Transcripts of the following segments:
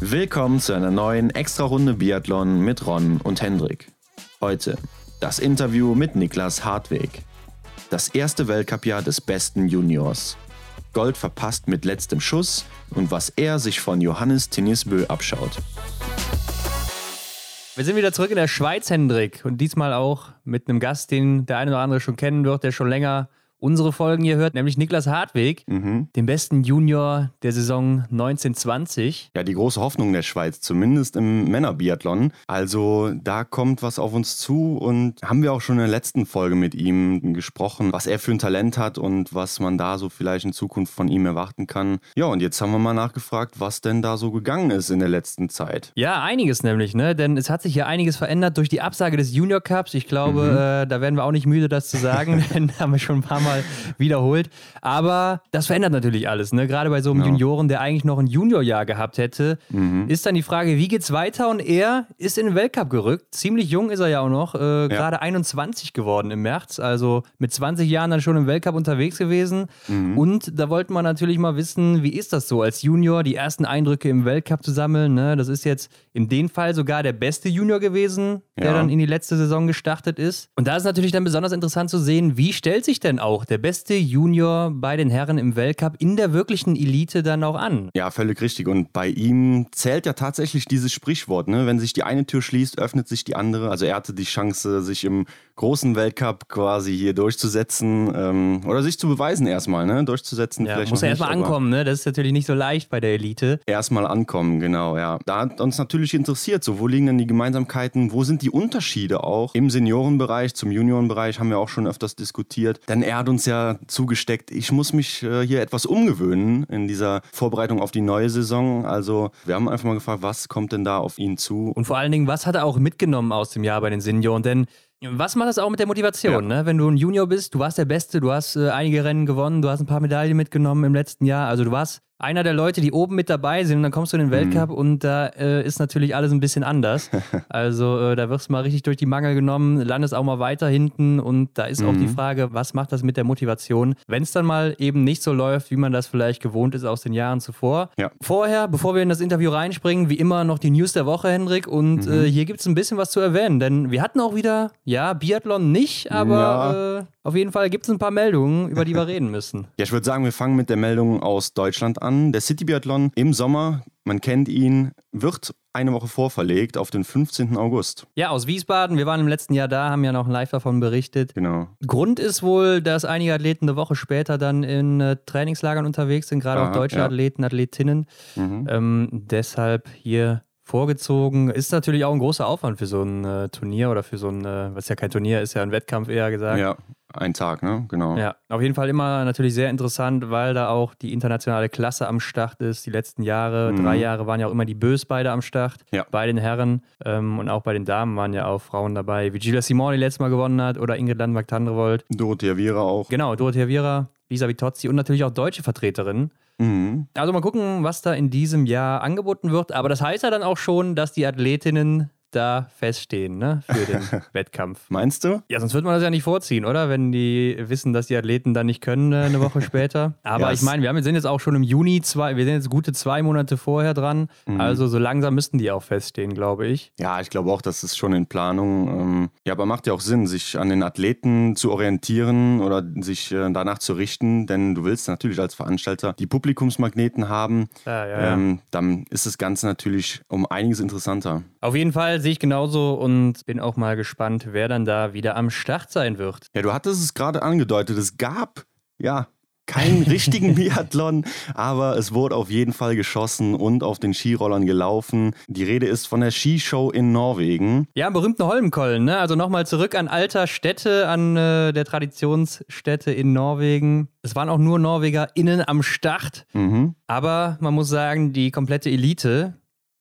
Willkommen zu einer neuen Extra-Runde Biathlon mit Ron und Hendrik. Heute das Interview mit Niklas Hartweg. Das erste Weltcupjahr des besten Juniors. Gold verpasst mit letztem Schuss und was er sich von Johannes Tinisbö abschaut. Wir sind wieder zurück in der Schweiz, Hendrik. Und diesmal auch mit einem Gast, den der eine oder andere schon kennen wird, der schon länger unsere Folgen hier hört, nämlich Niklas Hartweg, Mhm. den besten Junior der Saison 1920. Ja, die große Hoffnung der Schweiz, zumindest im Männerbiathlon. Also da kommt was auf uns zu und haben wir auch schon in der letzten Folge mit ihm gesprochen, was er für ein Talent hat und was man da so vielleicht in Zukunft von ihm erwarten kann. Ja, und jetzt haben wir mal nachgefragt, was denn da so gegangen ist in der letzten Zeit. Ja, einiges nämlich, ne? Denn es hat sich hier einiges verändert durch die Absage des Junior Cups. Ich glaube, äh, da werden wir auch nicht müde, das zu sagen, denn haben wir schon ein paar Mal wiederholt. Aber das verändert natürlich alles, ne? Gerade bei so einem Genau. Junioren, der eigentlich noch ein Juniorjahr gehabt hätte, ist dann die Frage, wie geht's weiter? Und er ist in den Weltcup gerückt. Ziemlich jung ist er ja auch noch, äh, gerade 21 geworden im März. Also mit 20 Jahren dann schon im Weltcup unterwegs gewesen. Und da wollten wir natürlich mal wissen, wie ist das so als Junior, die ersten Eindrücke im Weltcup zu sammeln. Ne? Das ist jetzt in dem Fall sogar der beste Junior gewesen, der Ja. dann in die letzte Saison gestartet ist. Und da ist natürlich dann besonders interessant zu sehen, wie stellt sich denn auch der beste Junior bei den Herren im Weltcup in der wirklichen Elite dann auch an? Ja, völlig richtig. Und bei ihm zählt ja tatsächlich dieses Sprichwort, ne? Wenn sich die eine Tür schließt, öffnet sich die andere. Also er hatte die Chance, sich im großen Weltcup quasi hier durchzusetzen ähm, oder sich zu beweisen erstmal, ne? Durchzusetzen. Ja, muss ja erstmal ankommen, ne? Das ist natürlich nicht so leicht bei der Elite. Erstmal ankommen, genau, ja. Da hat uns natürlich interessiert, so wo liegen denn die Gemeinsamkeiten, wo sind die Unterschiede auch im Seniorenbereich zum Juniorenbereich, haben wir auch schon öfters diskutiert. Denn er hat uns ja zugesteckt, ich muss mich äh, hier etwas umgewöhnen in dieser Vorbereitung auf die neue Saison. Also wir haben einfach mal gefragt, was kommt denn da auf ihn zu? Und vor allen Dingen, was hat er auch mitgenommen aus dem Jahr bei den Senioren? Denn was macht das auch mit der Motivation? Ne? Wenn du ein Junior bist, du warst der Beste, du hast äh, einige Rennen gewonnen, du hast ein paar Medaillen mitgenommen im letzten Jahr. Also du warst einer der Leute, die oben mit dabei sind und dann kommst du in den Weltcup und da äh, ist natürlich alles ein bisschen anders. also äh, da wirst du mal richtig durch die Mangel genommen, landest auch mal weiter hinten und da ist auch die Frage, was macht das mit der Motivation, wenn es dann mal eben nicht so läuft, wie man das vielleicht gewohnt ist aus den Jahren zuvor. Ja. Vorher, bevor wir in das Interview reinspringen, wie immer noch die News der Woche, Hendrik. Und äh, hier gibt es ein bisschen was zu erwähnen, denn wir hatten auch wieder, ja, Biathlon nicht, aber äh, auf jeden Fall gibt es ein paar Meldungen, über die wir reden müssen. Ja, ich würde sagen, wir fangen mit der Meldung aus Deutschland an. Der City Biathlon im Sommer, man kennt ihn, wird eine Woche vorverlegt auf den 15. August. Ja, aus Wiesbaden, wir waren im letzten Jahr da, haben ja noch live davon berichtet. Genau. Grund ist wohl, dass einige Athleten eine Woche später dann in äh, Trainingslagern unterwegs sind, gerade auch deutsche ja. Athleten, Athletinnen. Mhm. Ähm, deshalb hier vorgezogen. Ist natürlich auch ein großer Aufwand für so ein äh, Turnier oder für so ein, äh, was ja kein Turnier ist, ja ein Wettkampf eher gesagt. Ja, ein Tag, ne? Genau. Ja, auf jeden Fall immer natürlich sehr interessant, weil da auch die internationale Klasse am Start ist. Die letzten Jahre, Mhm. drei Jahre waren ja auch immer die Bös beide am Start. Ja. Bei den Herren ähm, und auch bei den Damen waren ja auch Frauen dabei, wie Gila Simone, die letztes Mal gewonnen hat, oder Ingrid Landmark-Tandrevold. Dorothea Viera auch. Genau, Dorothea Viera, Lisa Vitozzi und natürlich auch deutsche Vertreterinnen. Mhm. Also mal gucken, was da in diesem Jahr angeboten wird. Aber das heißt ja dann auch schon, dass die Athletinnen da feststehen, ne, für den Wettkampf. Meinst du? Ja, sonst würde man das ja nicht vorziehen, oder? Wenn die wissen, dass die Athleten dann nicht können, äh, eine Woche später. Aber Ja, ich meine, wir haben, sind jetzt auch schon im Juni, zwei, wir sind jetzt gute zwei Monate vorher dran. Mhm. Also so langsam müssten die auch feststehen, glaube ich. Ja, ich glaube auch, das ist schon in Planung. Ähm, ja, aber macht ja auch Sinn, sich an den Athleten zu orientieren oder sich äh, danach zu richten, denn du willst natürlich als Veranstalter die Publikumsmagneten haben. Ja, ja, ja. Ähm, dann ist das Ganze natürlich um einiges interessanter. Auf jeden Fall sehe ich genauso und bin auch mal gespannt, wer dann da wieder am Start sein wird. Ja, du hattest es gerade angedeutet, es gab ja keinen richtigen Biathlon, aber es wurde auf jeden Fall geschossen und auf den Skirollern gelaufen. Die Rede ist von der Skishow in Norwegen. Ja, berühmten Holmenkollen, ne? Also nochmal zurück an alter Städte, an äh, der Traditionsstätte in Norwegen. Es waren auch nur NorwegerInnen am Start. Mhm. Aber man muss sagen, die komplette Elite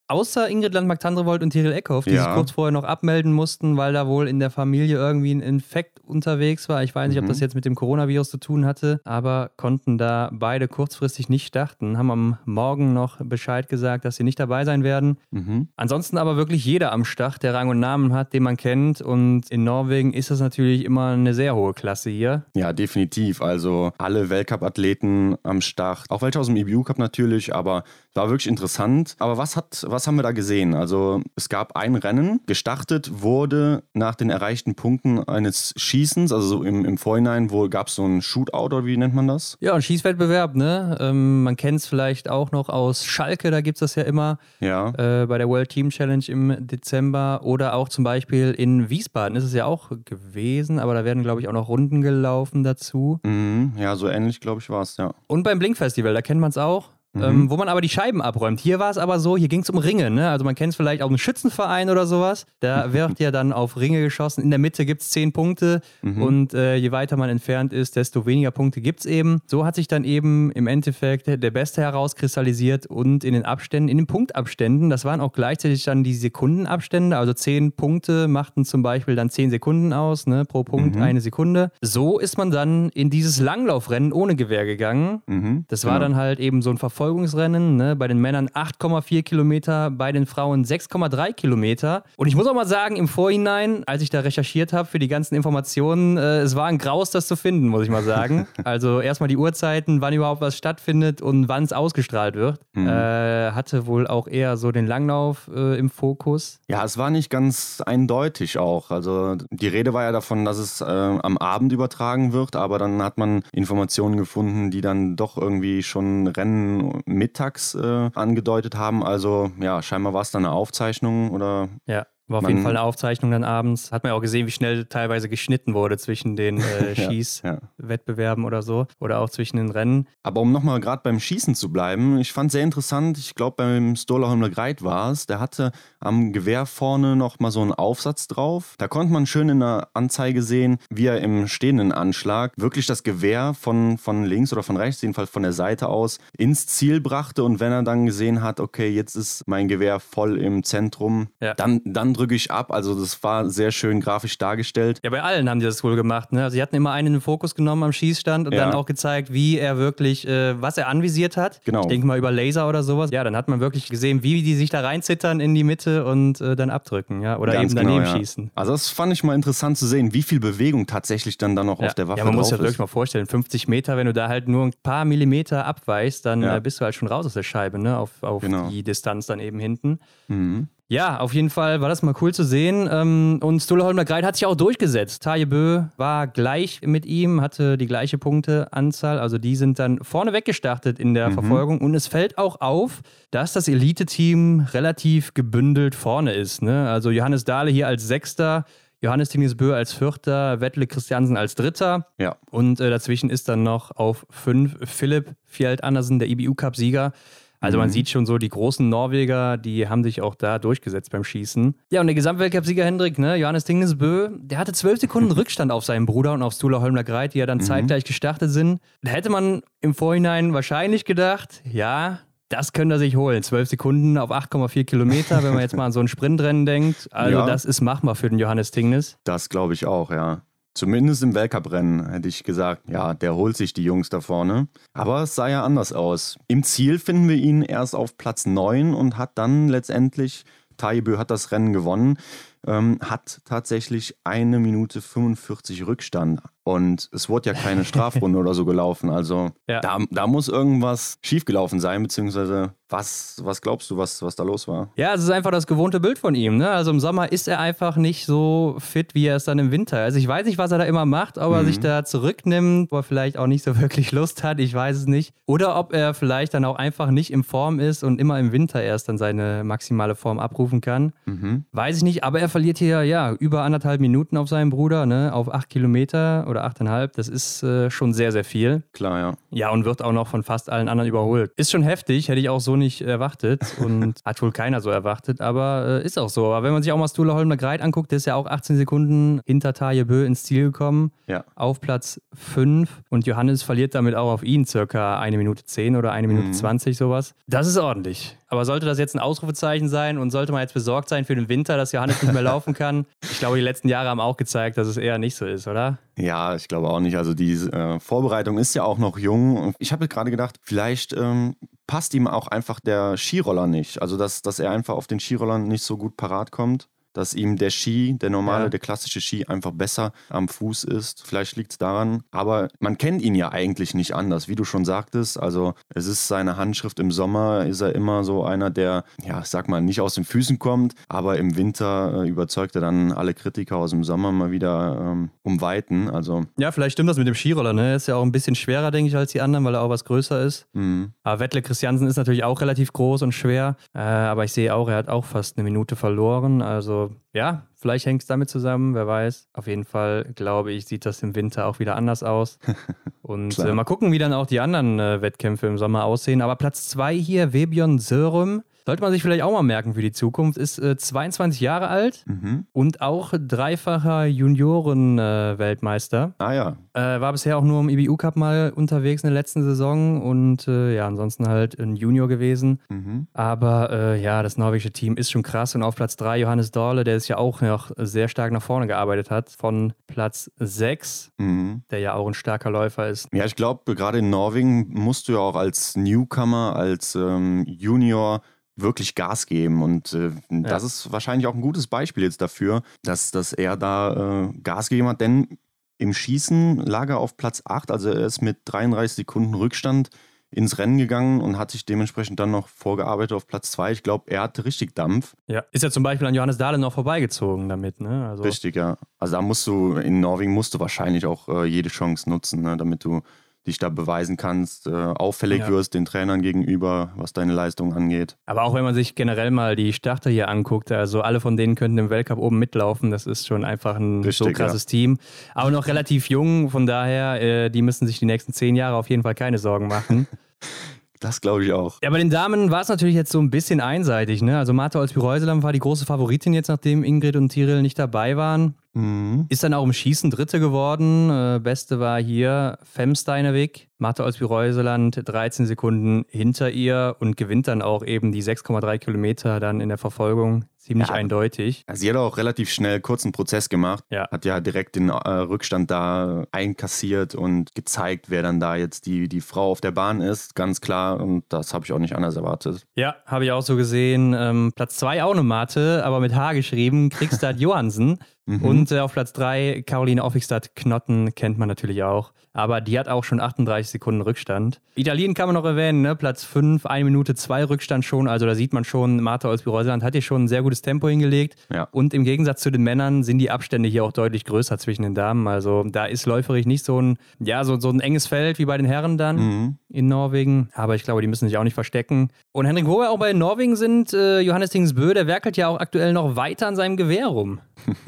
außer Ingrid Landmark-Tandrevold und Tyrell Eckhoff, die Ja. sich kurz vorher noch abmelden mussten, weil da wohl in der Familie irgendwie ein Infekt unterwegs war. Ich weiß nicht, ob Mhm. das jetzt mit dem Coronavirus zu tun hatte, aber konnten da beide kurzfristig nicht starten, haben am Morgen noch Bescheid gesagt, dass sie nicht dabei sein werden. Mhm. Ansonsten aber wirklich jeder am Start, der Rang und Namen hat, den man kennt. Und in Norwegen ist das natürlich immer eine sehr hohe Klasse hier. Ja, definitiv. Also alle Weltcup-Athleten am Start. Auch welche aus dem EBU Cup natürlich, aber war wirklich interessant. Aber was hat, was haben wir da gesehen? Also es gab ein Rennen. Gestartet wurde nach den erreichten Punkten eines Schießens, also so im, im Vorhinein, wo gab es so ein Shootout oder wie nennt man das? Ja, ein Schießwettbewerb, ne? Ähm, man kennt es vielleicht auch noch aus Schalke, da gibt es das ja immer. Ja. äh, bei der World Team Challenge im Dezember oder auch zum Beispiel in Wiesbaden ist es ja auch gewesen, aber da werden, glaube ich, auch noch Runden gelaufen dazu. Mhm. Ja, so ähnlich, glaube ich, war es, ja. Und beim Blink Festival, da kennt man es auch. Ähm, wo man aber die Scheiben abräumt. Hier war es aber so, hier ging es um Ringe. Ne? Also man kennt es vielleicht auch einen Schützenverein oder sowas. Da wird ja dann auf Ringe geschossen. In der Mitte gibt es zehn Punkte und äh, je weiter man entfernt ist, desto weniger Punkte gibt es eben. So hat sich dann eben im Endeffekt der Beste herauskristallisiert und in den Abständen, in den Punktabständen, das waren auch gleichzeitig dann die Sekundenabstände. Also zehn Punkte machten zum Beispiel dann zehn Sekunden aus, ne? pro Punkt eine Sekunde. So ist man dann in dieses Langlaufrennen ohne Gewehr gegangen. Mhm. Das war Genau. dann halt eben so ein Verfolgungsrennen. Ne? Bei den Männern 8,4 Kilometer, bei den Frauen 6,3 Kilometer. Und ich muss auch mal sagen, im Vorhinein, als ich da recherchiert habe für die ganzen Informationen, äh, es war ein Graus, das zu finden, muss ich mal sagen. also erstmal die Uhrzeiten, wann überhaupt was stattfindet und wann es ausgestrahlt wird. Mhm. Äh, hatte wohl auch eher so den Langlauf äh, im Fokus. Ja, es war nicht ganz eindeutig auch. Also die Rede war ja davon, dass es äh, am Abend übertragen wird, aber dann hat man Informationen gefunden, die dann doch irgendwie schon Rennen mittags äh, angedeutet haben. Also ja, scheinbar war es dann eine Aufzeichnung oder Ja. War auf Man- jeden Fall eine Aufzeichnung dann abends. Hat man ja auch gesehen, wie schnell teilweise geschnitten wurde zwischen den äh, Ja, Schießwettbewerben oder so. Oder auch zwischen den Rennen. Aber um nochmal gerade beim Schießen zu bleiben, ich fand sehr interessant, ich glaube beim Stola Holmler Greit war es, der hatte am Gewehr vorne nochmal so einen Aufsatz drauf. Da konnte man schön in der Anzeige sehen, wie er im stehenden Anschlag wirklich das Gewehr von, von links oder von rechts, jedenfalls von der Seite aus, ins Ziel brachte und wenn er dann gesehen hat, okay, jetzt ist mein Gewehr voll im Zentrum, Ja. dann, dann drücke ich ab. Also das war sehr schön grafisch dargestellt. Ja, bei allen haben die das wohl gemacht. Ne? Also sie hatten immer einen in den Fokus genommen am Schießstand und Ja. dann auch gezeigt, wie er wirklich, äh, was er anvisiert hat. Genau. Ich denke mal über Laser oder sowas. Ja, dann hat man wirklich gesehen, wie die sich da reinzittern in die Mitte und äh, dann abdrücken, ja. Oder Ganz eben daneben genau, ja. schießen. Also das fand ich mal interessant zu sehen, wie viel Bewegung tatsächlich dann da noch Ja. auf der Waffe ja, man muss sich das wirklich ist. mal vorstellen. 50 Meter, wenn du da halt nur ein paar Millimeter abweichst, dann äh, bist du halt schon raus aus der Scheibe, ne? Auf, auf Genau. die Distanz dann eben hinten. Mhm. Ja, auf jeden Fall war das mal cool zu sehen. Ähm, Und Stole Holmler Greit hat sich auch durchgesetzt. Taje Bö war gleich mit ihm, hatte die gleiche Punkteanzahl. Also die sind dann vorne weggestartet in der Verfolgung. Und es fällt auch auf, dass das Elite-Team relativ gebündelt vorne ist. Ne? Also Johannes Dahle hier als Sechster. Johannes Tingis Bö als Vierter, Wettle Christiansen als Dritter. Ja. Und äh, dazwischen ist dann noch auf fünf Philipp Fjeld Andersen, der IBU-Cup-Sieger. Also man sieht schon so, die großen Norweger, die haben sich auch da durchgesetzt beim Schießen. Ja, und der Gesamtweltcup-Sieger Hendrik, ne, Johannes Tingnes Bö, der hatte zwölf Sekunden Rückstand auf seinen Bruder und auf Stula Holmler Greit, die ja dann zeitgleich gestartet sind. Da hätte man im Vorhinein wahrscheinlich gedacht, ja, das könnte er sich holen. Zwölf Sekunden auf 8,4 Kilometer, wenn man jetzt mal an so ein Sprintrennen denkt. Also Ja. das ist machbar für den Johannes Tingnes. Das glaube ich auch, ja. Zumindest im Weltcuprennen hätte ich gesagt, ja, der holt sich die Jungs da vorne. Aber es sah ja anders aus. Im Ziel finden wir ihn erst auf Platz 9 und hat dann letztendlich, Taibö hat das Rennen gewonnen, ähm, hat tatsächlich eine Minute 45 Rückstand. Und es wurde ja keine Strafrunde oder so gelaufen. Also Ja. da, da muss irgendwas schiefgelaufen sein, beziehungsweise was, was glaubst du, was, was da los war? Ja, es ist einfach das gewohnte Bild von ihm. Ne? Also im Sommer ist er einfach nicht so fit, wie er es dann im Winter. Also ich weiß nicht, was er da immer macht, ob er sich da zurücknimmt, wo er vielleicht auch nicht so wirklich Lust hat, ich weiß es nicht. Oder ob er vielleicht dann auch einfach nicht in Form ist und immer im Winter erst dann seine maximale Form abrufen kann. Weiß ich nicht, aber er verliert hier ja über anderthalb Minuten auf seinen Bruder, ne, auf acht Kilometer oder achteinhalb. Das ist äh, schon sehr, sehr viel. Klar, ja. Ja, und wird auch noch von fast allen anderen überholt. Ist schon heftig, hätte ich auch so nicht erwartet und hat wohl keiner so erwartet, aber äh, ist auch so. Aber wenn man sich auch mal Stula Holmler Greit anguckt, der ist ja auch 18 Sekunden hinter Taje Bö ins Ziel gekommen. Ja. Auf Platz 5 und Johannes verliert damit auch auf ihn circa eine Minute 10 oder eine Minute Mhm. 20 sowas. Das ist ordentlich. Aber sollte das jetzt ein Ausrufezeichen sein und sollte man jetzt besorgt sein für den Winter, dass Johannes nicht mehr laufen kann? Ich glaube, die letzten Jahre haben auch gezeigt, dass es eher nicht so ist, oder? Ja, ich glaube auch nicht. Also die äh, Vorbereitung ist ja auch noch jung. Ich habe gerade gedacht, vielleicht ähm, passt ihm auch einfach der Skiroller nicht. Also dass, dass er einfach auf den Skirollern nicht so gut parat kommt. Dass ihm der Ski, der normale, Ja. der klassische Ski einfach besser am Fuß ist. Vielleicht liegt es daran. Aber man kennt ihn ja eigentlich nicht anders, wie du schon sagtest. Also es ist seine Handschrift im Sommer, ist er immer so einer, der, ja, ich sag mal, nicht aus den Füßen kommt, aber im Winter äh, überzeugt er dann alle Kritiker aus dem Sommer mal wieder ähm, um Weiten. Also Ja, vielleicht stimmt das mit dem Skiroller, ne? Ist ja auch ein bisschen schwerer, denke ich, als die anderen, weil er auch was größer ist. mh. Aber Wettle Christiansen ist natürlich auch relativ groß und schwer. Äh, aber ich sehe auch, er hat auch fast eine Minute verloren. Also ja, vielleicht hängt es damit zusammen, wer weiß. Auf jeden Fall, glaube ich, sieht das im Winter auch wieder anders aus. Und äh, mal gucken, wie dann auch die anderen äh, Wettkämpfe im Sommer aussehen. Aber Platz zwei hier, Webion Sörum. Sollte man sich vielleicht auch mal merken für die Zukunft, ist äh, 22 Jahre alt Mhm. und auch dreifacher Junioren-Weltmeister. Ah ja, Äh, war bisher auch nur im IBU Cup mal unterwegs in der letzten Saison und äh, ja, ansonsten halt ein Junior gewesen. mhm. Aber äh, ja, das norwegische Team ist schon krass und auf Platz 3 Johannes Dorle, der sich ja auch noch sehr stark nach vorne gearbeitet hat, von Platz 6, Mhm. der ja auch ein starker Läufer ist. Ja, ich glaube, gerade in Norwegen musst du ja auch als Newcomer, als ähm, Junior wirklich Gas geben. Und äh, das ist wahrscheinlich auch ein gutes Beispiel jetzt dafür, dass, dass er da äh, Gas gegeben hat. Denn im Schießen lag er auf Platz 8, also er ist mit 33 Sekunden Rückstand ins Rennen gegangen und hat sich dementsprechend dann noch vorgearbeitet auf Platz 2. Ich glaube, er hatte richtig Dampf. Ja, ist ja zum Beispiel an Johannes Dahle noch vorbeigezogen damit, ne? Also, Richtig, ja. Also da musst du, in Norwegen musst du wahrscheinlich auch äh, jede Chance nutzen, ne, damit du dich da beweisen kannst, äh, auffällig Ja. wirst den Trainern gegenüber, was deine Leistung angeht. Aber auch wenn man sich generell mal die Starter hier anguckt, also alle von denen könnten im Weltcup oben mitlaufen. Das ist schon einfach ein so Richtig, krasses Team. Aber noch relativ jung, von daher, äh, die müssen sich die nächsten zehn Jahre auf jeden Fall keine Sorgen machen. Das glaube ich auch. ja, bei den Damen war es natürlich jetzt so ein bisschen einseitig. Ne? Also Martha Olsby-Reuseland war die große Favoritin jetzt, nachdem Ingrid und Tiril nicht dabei waren. Mhm. Ist dann auch im Schießen Dritte geworden. Äh, Beste war hier Femsteinewig. Martha Olsby-Reuseland 13 Sekunden hinter ihr und gewinnt dann auch eben die 6,3 Kilometer dann in der Verfolgung. Ziemlich Ja. eindeutig. Also sie hat auch relativ schnell kurzen Prozess gemacht. Ja. Hat ja direkt den äh, Rückstand da einkassiert und gezeigt, wer dann da jetzt die, die Frau auf der Bahn ist. Ganz klar. Und das habe ich auch nicht anders erwartet. Ja, habe ich auch so gesehen. Ähm, Platz 2 auch eine Mate, aber mit H geschrieben, Kriegstad Johansen. Und äh, auf Platz 3 Caroline Offigstadt Knotten kennt man natürlich auch. Aber die hat auch schon 38 Sekunden Rückstand. Italien kann man noch erwähnen, ne? Platz 5, 1 Minute 2 Rückstand schon. Also da sieht man schon, Martha Olsby-Reuseland hat hier schon ein sehr gutes Tempo hingelegt. Ja. Und im Gegensatz zu den Männern sind die Abstände hier auch deutlich größer zwischen den Damen. Also da ist läuferig nicht so ein, ja, so, so ein enges Feld wie bei den Herren dann Mhm. in Norwegen. Aber ich glaube, die müssen sich auch nicht verstecken. Und Henrik, wo wir auch bei Norwegen sind, äh, Johannes Tingsbö, der werkelt ja auch aktuell noch weiter an seinem Gewehr rum.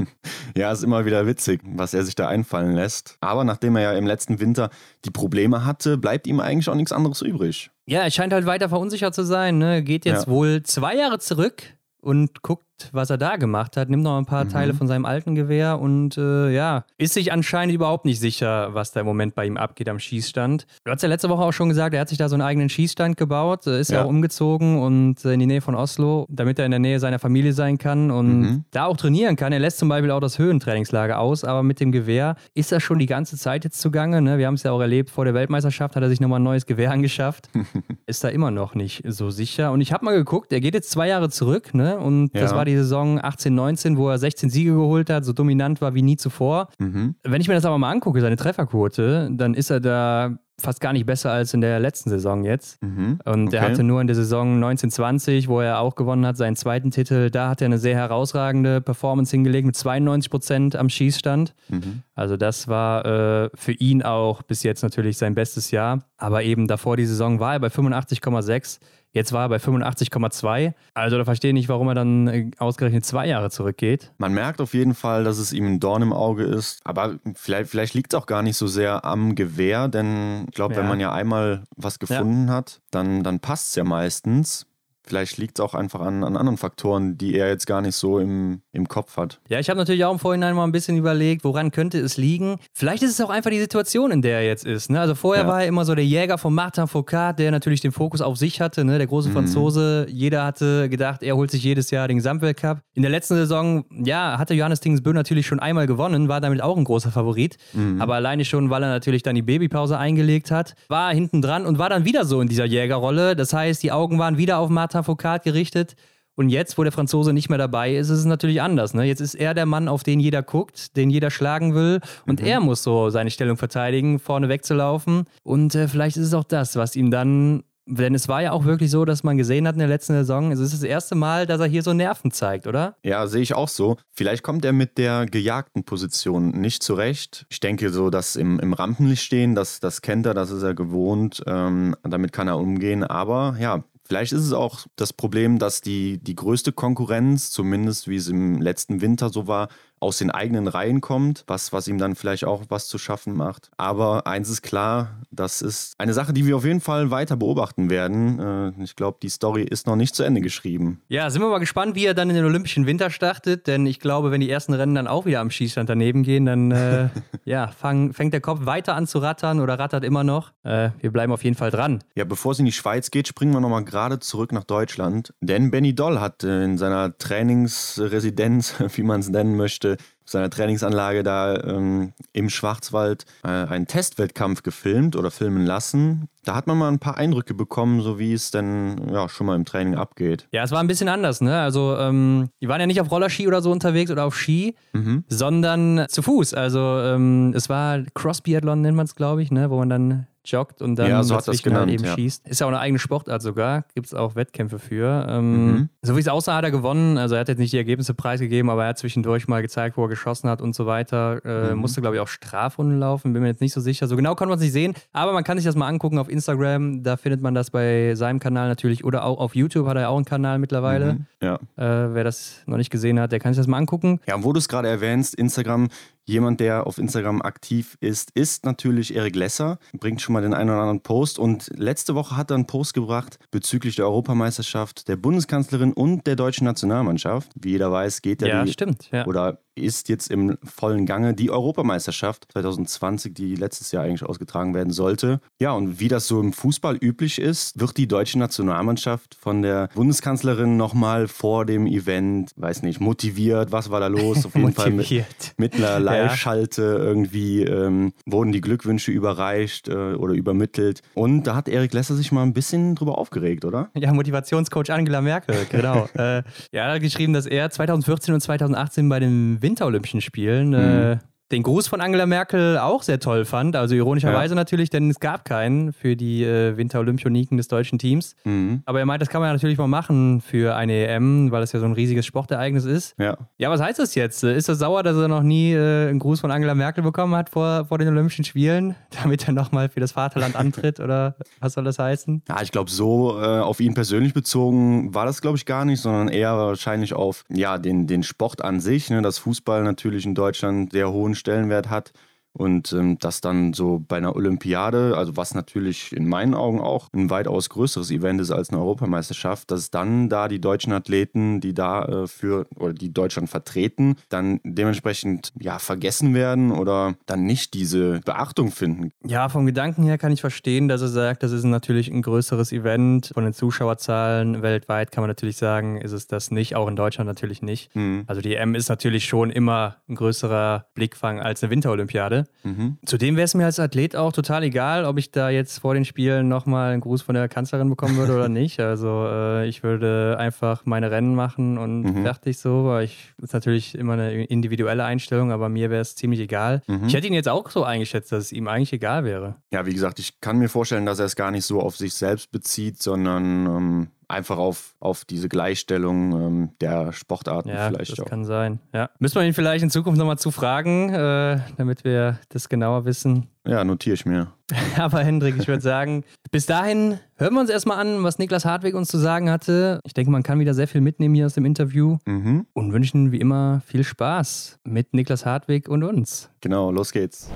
Ja, ist immer wieder witzig, was er sich da einfallen lässt. Aber nachdem er ja im letzten Winter die Probleme hatte, bleibt ihm eigentlich auch nichts anderes übrig. Ja, er scheint halt weiter verunsichert zu sein. Ne? Geht jetzt Ja. wohl zwei Jahre zurück und guckt, was er da gemacht hat. Nimmt noch ein paar Teile von seinem alten Gewehr und äh, ja, ist sich anscheinend überhaupt nicht sicher, was da im Moment bei ihm abgeht am Schießstand. Du hast ja letzte Woche auch schon gesagt, er hat sich da so einen eigenen Schießstand gebaut, äh, ist ja, Ja. auch umgezogen und äh, in die Nähe von Oslo, damit er in der Nähe seiner Familie sein kann und Mhm. da auch trainieren kann. Er lässt zum Beispiel auch das Höhentrainingslager aus, aber mit dem Gewehr ist er schon die ganze Zeit jetzt zugange. Ne? Wir haben es ja auch erlebt, vor der Weltmeisterschaft hat er sich nochmal ein neues Gewehr angeschafft. ist da immer noch nicht so sicher. Und ich habe mal geguckt, er geht jetzt zwei Jahre zurück, ne? Und das Ja. war die Saison 18, 19, wo er 16 Siege geholt hat, so dominant war wie nie zuvor. Mhm. Wenn ich mir das aber mal angucke, seine Trefferquote, dann ist er da fast gar nicht besser als in der letzten Saison jetzt. Mhm. Und er Okay. hatte nur in der Saison 1920, wo er auch gewonnen hat, seinen zweiten Titel, da hat er eine sehr herausragende Performance hingelegt mit 92 Prozent am Schießstand. Mhm. Also das war äh, für ihn auch bis jetzt natürlich sein bestes Jahr. Aber eben davor die Saison war er bei 85,6. Jetzt war er bei 85,2. Also da verstehe ich nicht, warum er dann äh, ausgerechnet zwei Jahre zurückgeht. Man merkt auf jeden Fall, dass es ihm ein Dorn im Auge ist. Aber vielleicht, vielleicht liegt es auch gar nicht so sehr am Gewehr, denn ich glaube, ja. wenn man ja einmal was gefunden ja. hat, dann, dann passt es ja meistens. Vielleicht liegt es auch einfach an, an anderen Faktoren, die er jetzt gar nicht so im, im Kopf hat. Ja, ich habe natürlich auch im Vorhinein mal ein bisschen überlegt, woran könnte es liegen. Vielleicht ist es auch einfach die Situation, in der er jetzt ist. Ne? Also vorher ja. war er immer so der Jäger von Martin Foucault, der natürlich den Fokus auf sich hatte, ne? der große mhm. Franzose. Jeder hatte gedacht, er holt sich jedes Jahr den Gesamtweltcup. In der letzten Saison, ja, hatte Johannes Dingsbö natürlich schon einmal gewonnen, war damit auch ein großer Favorit. Mhm. Aber alleine schon, weil er natürlich dann die Babypause eingelegt hat, war hinten dran und war dann wieder so in dieser Jägerrolle. Das heißt, die Augen waren wieder auf Martin Martin Foucault gerichtet. Und jetzt, wo der Franzose nicht mehr dabei ist, ist es natürlich anders. Ne? Jetzt ist er der Mann, auf den jeder guckt, den jeder schlagen will. Und mhm. er muss so seine Stellung verteidigen, vorne wegzulaufen. Und äh, vielleicht ist es auch das, was ihm dann. Denn es war ja auch wirklich so, dass man gesehen hat in der letzten Saison, es ist das erste Mal, dass er hier so Nerven zeigt, oder? Ja, sehe ich auch so. Vielleicht kommt er mit der gejagten Position nicht zurecht. Ich denke so, dass im, im Rampenlicht stehen, das, das kennt er, das ist er gewohnt, ähm, damit kann er umgehen. Aber ja, Vielleicht ist es auch das Problem, dass die, die größte Konkurrenz, zumindest wie es im letzten Winter so war, aus den eigenen Reihen kommt, was, was ihm dann vielleicht auch was zu schaffen macht. Aber eins ist klar, das ist eine Sache, die wir auf jeden Fall weiter beobachten werden. Äh, ich glaube, die Story ist noch nicht zu Ende geschrieben. Ja, sind wir mal gespannt, wie er dann in den Olympischen Winter startet, denn ich glaube, wenn die ersten Rennen dann auch wieder am Schießstand daneben gehen, dann äh, ja, fang, fängt der Kopf weiter an zu rattern oder rattert immer noch. Äh, wir bleiben auf jeden Fall dran. Ja, bevor es in die Schweiz geht, springen wir nochmal gerade zurück nach Deutschland, denn Benny Doll hat äh, in seiner Trainingsresidenz, wie man es nennen möchte, möchte, seiner Trainingsanlage da ähm, im Schwarzwald äh, einen Testwettkampf gefilmt oder filmen lassen. Da hat man mal ein paar Eindrücke bekommen, so wie es denn ja, schon mal im Training abgeht. Ja, es war ein bisschen anders, ne? Also, ähm, die waren ja nicht auf Rollerski oder so unterwegs oder auf Ski, mhm. sondern zu Fuß. Also, ähm, es war Cross-Biathlon, nennt man es, glaube ich, ne? Wo man dann joggt und dann ja, so hat das genannt, halt eben ja. schießt. Ist ja auch eine eigene Sportart sogar, gibt es auch Wettkämpfe für. Ähm, mhm. So wie es aussah, hat er gewonnen. Also er hat jetzt nicht die Ergebnisse preisgegeben, aber er hat zwischendurch mal gezeigt, wo er geschossen hat und so weiter. Äh, mhm. Musste, glaube ich, auch Strafrunden laufen, bin mir jetzt nicht so sicher. So genau konnte man es nicht sehen, aber man kann sich das mal angucken auf Instagram. Da findet man das bei seinem Kanal natürlich oder auch auf YouTube hat er auch einen Kanal mittlerweile. Mhm. Ja. Äh, wer das noch nicht gesehen hat, der kann sich das mal angucken. Ja, und wo du es gerade erwähnst, Instagram, Jemand, der auf Instagram aktiv ist, ist natürlich Erik Lesser, bringt schon mal den einen oder anderen Post und letzte Woche hat er einen Post gebracht bezüglich der Europameisterschaft, der Bundeskanzlerin und der deutschen Nationalmannschaft. Wie jeder weiß, geht ja, ja die, stimmt, ja. oder ist jetzt im vollen Gange die Europameisterschaft 2020, die letztes Jahr eigentlich ausgetragen werden sollte. Ja, und wie das so im Fußball üblich ist, wird die deutsche Nationalmannschaft von der Bundeskanzlerin nochmal vor dem Event, weiß nicht, motiviert. Was war da los? Auf jeden Fall mit, mit einer Live-Schalte irgendwie ähm, wurden die Glückwünsche überreicht äh, oder übermittelt. Und da hat Erik Lesser sich mal ein bisschen drüber aufgeregt, oder? Ja, Motivationscoach Angela Merkel, genau. äh, ja, er hat geschrieben, dass er 2014 und 2018 bei den Winterolympischen Spielen äh, mhm den Gruß von Angela Merkel auch sehr toll fand. Also ironischerweise ja. natürlich, denn es gab keinen für die äh, Winterolympioniken des deutschen Teams. Mhm. Aber er meint, das kann man ja natürlich mal machen für eine EM, weil es ja so ein riesiges Sportereignis ist. Ja. Ja, was heißt das jetzt? Ist er sauer, dass er noch nie äh, einen Gruß von Angela Merkel bekommen hat vor, vor den Olympischen Spielen, damit er nochmal für das Vaterland antritt? oder was soll das heißen? Ja, ich glaube, so äh, auf ihn persönlich bezogen war das, glaube ich, gar nicht, sondern eher wahrscheinlich auf ja, den, den Sport an sich. Ne? Das Fußball natürlich in Deutschland sehr hohen Stellenwert hat. Und ähm, das dann so bei einer Olympiade, also was natürlich in meinen Augen auch ein weitaus größeres Event ist als eine Europameisterschaft, dass dann da die deutschen Athleten, die da äh, für oder die Deutschland vertreten, dann dementsprechend ja vergessen werden oder dann nicht diese Beachtung finden. Ja, vom Gedanken her kann ich verstehen, dass er sagt, das ist natürlich ein größeres Event. Von den Zuschauerzahlen weltweit kann man natürlich sagen, ist es das nicht, auch in Deutschland natürlich nicht. Mhm. Also die M ist natürlich schon immer ein größerer Blickfang als eine Winterolympiade. Mhm. Zudem wäre es mir als Athlet auch total egal, ob ich da jetzt vor den Spielen nochmal einen Gruß von der Kanzlerin bekommen würde oder nicht. Also äh, ich würde einfach meine Rennen machen und mhm. fertig so. Weil ich ist natürlich immer eine individuelle Einstellung, aber mir wäre es ziemlich egal. Mhm. Ich hätte ihn jetzt auch so eingeschätzt, dass es ihm eigentlich egal wäre. Ja, wie gesagt, ich kann mir vorstellen, dass er es gar nicht so auf sich selbst bezieht, sondern ähm, einfach auf, auf diese Gleichstellung ähm, der Sportarten ja, vielleicht das auch. kann sein. Ja. Müssen wir ihn vielleicht in Zukunft nochmal zu fragen, äh, damit wir das genauer wissen. Ja, notiere ich mir. Aber Hendrik, ich würde sagen, bis dahin hören wir uns erstmal an, was Niklas Hartwig uns zu sagen hatte. Ich denke, man kann wieder sehr viel mitnehmen hier aus dem Interview Mhm. und wünschen wie immer viel Spaß mit Niklas Hartwig und uns. Genau, los geht's.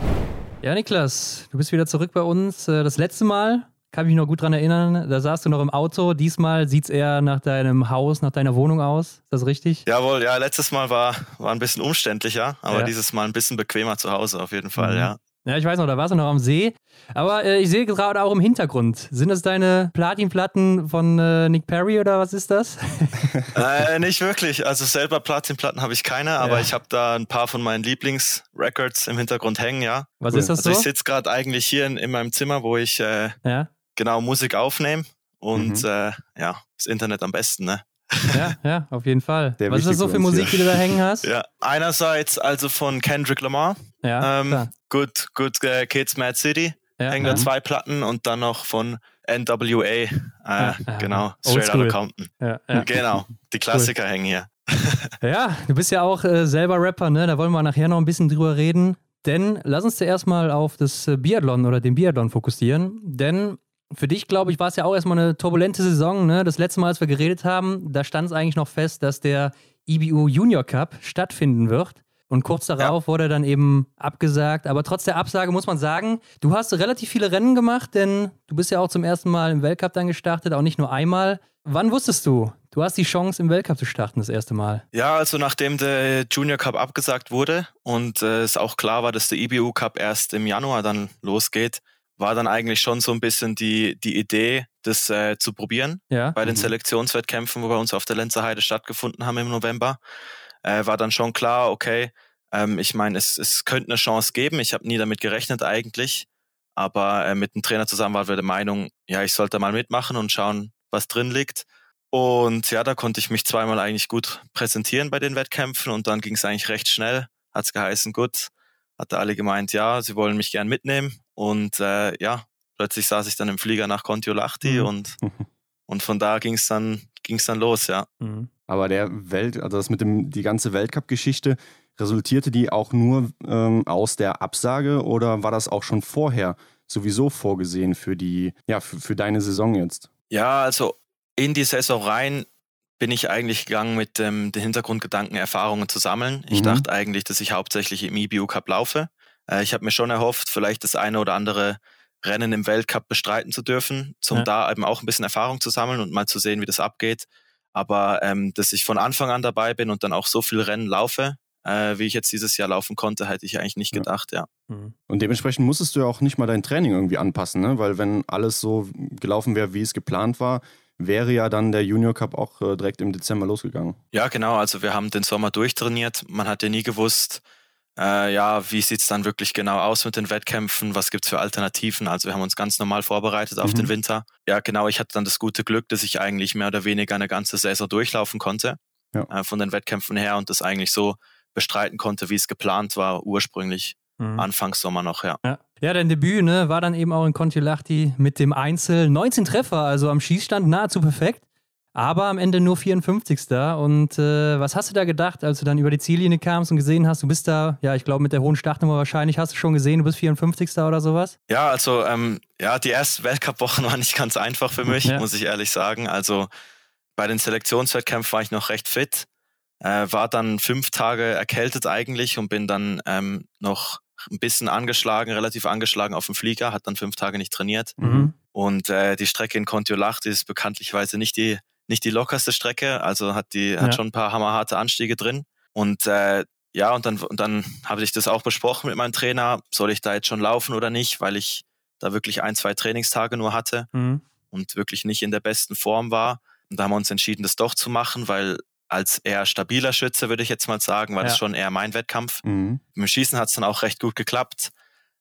Ja, Niklas, du bist wieder zurück bei uns. Äh, Das letzte Mal kann mich noch gut dran erinnern, da saßt du noch im Auto. Diesmal sieht es eher nach deinem Haus, nach deiner Wohnung aus. Ist das richtig? Jawohl, ja, letztes Mal war, war ein bisschen umständlicher, aber Ja. dieses Mal ein bisschen bequemer zu Hause auf jeden Fall, Mhm. ja. Ja, ich weiß noch, da warst du noch am See. Aber äh, ich sehe gerade auch im Hintergrund. Sind das deine Platinplatten von äh, Nick Perry oder was ist das? äh, nicht wirklich, also selber Platinplatten habe ich keine, aber Ja. ich habe da ein paar von meinen Lieblingsrecords im Hintergrund hängen, ja. Was Cool. ist das Also ich sitze gerade eigentlich hier in, in meinem Zimmer, wo ich äh, Ja, genau Musik aufnehme und Mhm. äh, ja, das Internet am besten, ne? ja, ja, auf jeden Fall. Der was ist das so für Musik, hier. die du da hängen hast? Ja, einerseits also von Kendrick Lamar, Ja, ähm, klar. Good, Good äh, Kids Mad City, Ja, hängen ja. da zwei Platten und dann noch von NWA, äh, ja. genau. Straight Outta Compton. Ja, ja. Genau, die Klassiker hängen hier. ja, du bist ja auch äh, selber Rapper, ne? Da wollen wir nachher noch ein bisschen drüber reden. Denn lass uns zuerst mal auf das äh, Biathlon oder den Biathlon fokussieren. Denn für dich, glaube ich, war es ja auch erstmal eine turbulente Saison. Ne? Das letzte Mal, als wir geredet haben, da stand es eigentlich noch fest, dass der IBU Junior Cup stattfinden wird. Und kurz darauf wurde dann eben abgesagt. Aber trotz der Absage muss man sagen, du hast relativ viele Rennen gemacht, denn du bist ja auch zum ersten Mal im Weltcup dann gestartet, auch nicht nur einmal. Wann wusstest du, du hast die Chance, im Weltcup zu starten das erste Mal? Ja, also nachdem der Junior Cup abgesagt wurde und äh, es auch klar war, dass der IBU Cup erst im Januar dann losgeht, war dann eigentlich schon so ein bisschen die, die Idee, das äh, zu probieren. Ja. Bei den Mhm. Selektionswettkämpfen, wo bei uns auf der Lenzer Heide stattgefunden haben im November, äh, war dann schon klar, okay, ähm, ich meine, es, es könnte eine Chance geben. Ich habe nie damit gerechnet eigentlich. Aber äh, mit dem Trainer zusammen waren wir der Meinung, ja, ich sollte mal mitmachen und schauen, was drin liegt. Und ja, da konnte ich mich zweimal eigentlich gut präsentieren bei den Wettkämpfen und dann ging es eigentlich recht schnell. Hat es geheißen, gut, hatte alle gemeint, ja, sie wollen mich gern mitnehmen. Und äh, ja, plötzlich saß ich dann im Flieger nach Kontiolahti Mhm. und, und von da ging es dann, ging's dann los, ja. Mhm. Aber der Welt, also das mit dem, die ganze Weltcup-Geschichte, resultierte die auch nur ähm, aus der Absage oder war das auch schon vorher sowieso vorgesehen für die, ja, für, für deine Saison jetzt? Ja, also in die Saison rein bin ich eigentlich gegangen mit dem, den Hintergrundgedanken, Erfahrungen zu sammeln. Ich Mhm. dachte eigentlich, dass ich hauptsächlich im EBU Cup laufe. Äh, ich habe mir schon erhofft, vielleicht das eine oder andere Rennen im Weltcup bestreiten zu dürfen, um Ja. da eben auch ein bisschen Erfahrung zu sammeln und mal zu sehen, wie das abgeht. Aber ähm, dass ich von Anfang an dabei bin und dann auch so viel Rennen laufe, äh, wie ich jetzt dieses Jahr laufen konnte, hätte ich eigentlich nicht Ja. gedacht, ja. Mhm. Und dementsprechend musstest du ja auch nicht mal dein Training irgendwie anpassen, ne? weil wenn alles so gelaufen wäre, wie es geplant war, wäre ja dann der Junior Cup auch äh, direkt im Dezember losgegangen. Ja, genau. Also wir haben den Sommer durchtrainiert. Man hat ja nie gewusst, äh, ja, wie sieht's dann wirklich genau aus mit den Wettkämpfen? Was gibt's für Alternativen? Also wir haben uns ganz normal vorbereitet auf Mhm. den Winter. Ja, genau. Ich hatte dann das gute Glück, dass ich eigentlich mehr oder weniger eine ganze Saison durchlaufen konnte Ja. äh, von den Wettkämpfen her und das eigentlich so bestreiten konnte, wie es geplant war, ursprünglich Mhm. Anfangs Sommer noch, ja. Ja. ja, dein Debüt ne, war dann eben auch in Kontiolahti mit dem Einzel 19 Treffer, also am Schießstand nahezu perfekt, aber am Ende nur 54. Und äh, was hast du da gedacht, als du dann über die Ziellinie kamst und gesehen hast, du bist da, ja, ich glaube mit der hohen Startnummer wahrscheinlich, hast du schon gesehen, du bist 54. oder sowas? Ja, also ähm, ja, die ersten Weltcup-Wochen waren nicht ganz einfach für mich, Ja. muss ich ehrlich sagen. Also bei den Selektionswettkämpfen war ich noch recht fit, äh, war dann fünf Tage erkältet eigentlich und bin dann ähm, noch ein bisschen angeschlagen, relativ angeschlagen auf dem Flieger, hat dann fünf Tage nicht trainiert. Mhm. Und äh, die Strecke in Kontiolahti ist bekanntlicherweise nicht die, nicht die lockerste Strecke, also hat die Ja. hat schon ein paar hammerharte Anstiege drin. Und äh, ja, und dann, und dann habe ich das auch besprochen mit meinem Trainer, soll ich da jetzt schon laufen oder nicht, weil ich da wirklich ein, zwei Trainingstage nur hatte Mhm. und wirklich nicht in der besten Form war. Und da haben wir uns entschieden, das doch zu machen, weil als eher stabiler Schütze, würde ich jetzt mal sagen, war Ja. das schon eher mein Wettkampf. Mhm. Im Schießen hat es dann auch recht gut geklappt.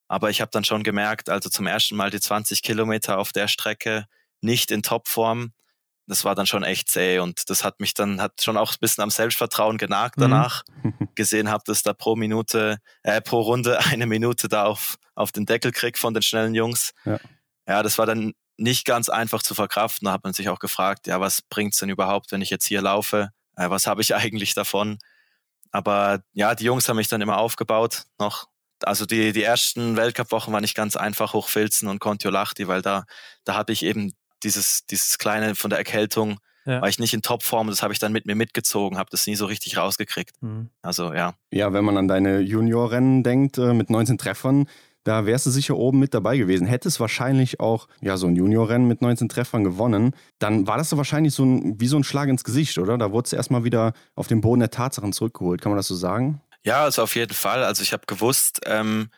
Aber ich habe dann schon gemerkt, also zum ersten Mal die 20 Kilometer auf der Strecke nicht in Topform. Das war dann schon echt zäh und das hat mich dann, hat schon auch ein bisschen am Selbstvertrauen genagt Mhm. danach. Gesehen habe, dass da pro Minute, äh, pro Runde eine Minute da auf, auf den Deckel krieg von den schnellen Jungs. Ja. ja, das war dann nicht ganz einfach zu verkraften. Da hat man sich auch gefragt, ja, was bringt's denn überhaupt, wenn ich jetzt hier laufe? Äh, was habe ich eigentlich davon? Aber ja, die Jungs haben mich dann immer aufgebaut noch. Also die, die ersten Weltcup-Wochen war nicht ganz einfach, Hochfilzen und Kontiolahti, weil da, da hatte ich eben dieses, dieses kleine von der Erkältung, ja. war ich nicht in Topform, das habe ich dann mit mir mitgezogen, habe das nie so richtig rausgekriegt. Mhm. Also ja. Ja, wenn man an deine Juniorrennen denkt, äh, mit 19 Treffern, da wärst du sicher oben mit dabei gewesen. Hättest wahrscheinlich auch ja, so ein Juniorrennen mit 19 Treffern gewonnen, dann war das so wahrscheinlich so ein, wie so ein Schlag ins Gesicht, oder? Da wurdest du erstmal wieder auf den Boden der Tatsachen zurückgeholt. Kann man das so sagen? Ja, also auf jeden Fall. Also ich habe gewusst, ähm,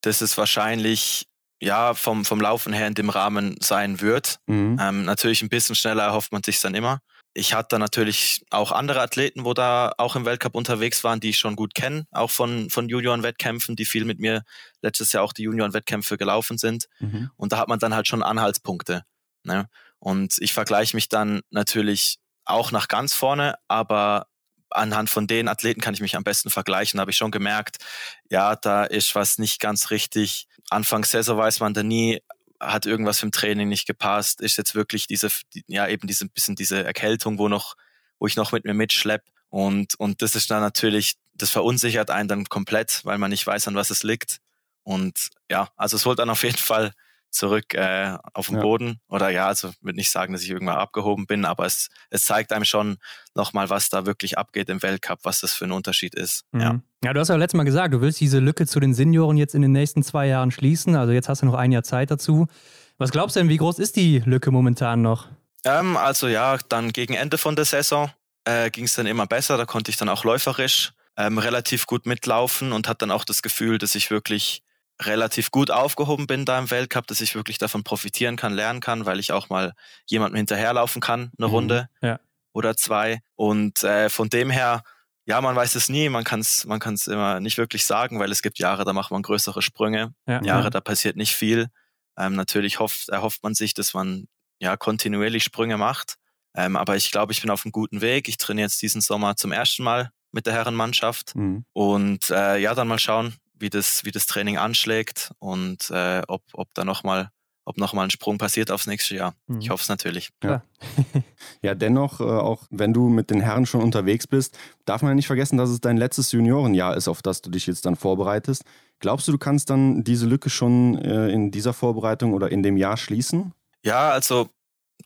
dass es wahrscheinlich ja vom, vom Laufen her in dem Rahmen sein wird. Mhm. Ähm, natürlich ein bisschen schneller erhofft man sich dann immer ich hatte natürlich auch andere Athleten, wo da auch im Weltcup unterwegs waren, die ich schon gut kenne, auch von, von Junioren-Wettkämpfen, die viel mit mir letztes Jahr auch die Junioren-Wettkämpfe gelaufen sind. Mhm. Und da hat man dann halt schon Anhaltspunkte. Ne? Und ich vergleiche mich dann natürlich auch nach ganz vorne, aber anhand von den Athleten kann ich mich am besten vergleichen. Da habe ich schon gemerkt, ja, da ist was nicht ganz richtig. Anfang Saison weiß man da nie, hat irgendwas im Training nicht gepasst, ist jetzt wirklich diese, ja, eben diese bisschen diese Erkältung, wo noch, wo ich noch mit mir mitschlepp. Und, und das ist dann natürlich, das verunsichert einen dann komplett, weil man nicht weiß, an was es liegt. Und ja, also es holt dann auf jeden Fall zurück äh, auf den ja. Boden. Oder ja, also würde nicht sagen, dass ich irgendwann abgehoben bin, aber es, es zeigt einem schon nochmal, was da wirklich abgeht im Weltcup, was das für ein Unterschied ist. Mhm. Ja. ja, du hast ja letztes Mal gesagt, du willst diese Lücke zu den Senioren jetzt in den nächsten zwei Jahren schließen. Also jetzt hast du noch ein Jahr Zeit dazu. Was glaubst du denn, wie groß ist die Lücke momentan noch? Ähm, also ja, dann gegen Ende von der Saison äh, ging es dann immer besser. Da konnte ich dann auch läuferisch ähm, relativ gut mitlaufen und hatte dann auch das Gefühl, dass ich wirklich relativ gut aufgehoben bin da im Weltcup, dass ich wirklich davon profitieren kann, lernen kann, weil ich auch mal jemandem hinterherlaufen kann, eine mhm. Runde ja. oder zwei. Und äh, von dem her, ja, man weiß es nie, man kann es man kann's immer nicht wirklich sagen, weil es gibt Jahre, da macht man größere Sprünge, ja. Jahre, da passiert nicht viel. Ähm, natürlich hofft, erhofft man sich, dass man ja kontinuierlich Sprünge macht. Ähm, aber ich glaube, ich bin auf einem guten Weg. Ich trainiere jetzt diesen Sommer zum ersten Mal mit der Herrenmannschaft. Mhm. Und äh, ja, dann mal schauen, wie das, wie das Training anschlägt und äh, ob, ob da nochmal ob nochmal ein Sprung passiert aufs nächste Jahr. Mhm. Ich hoffe es natürlich. Ja, ja dennoch, äh, auch wenn du mit den Herren schon unterwegs bist, darf man ja nicht vergessen, dass es dein letztes Juniorenjahr ist, auf das du dich jetzt dann vorbereitest. Glaubst du, du kannst dann diese Lücke schon äh, in dieser Vorbereitung oder in dem Jahr schließen? Ja, also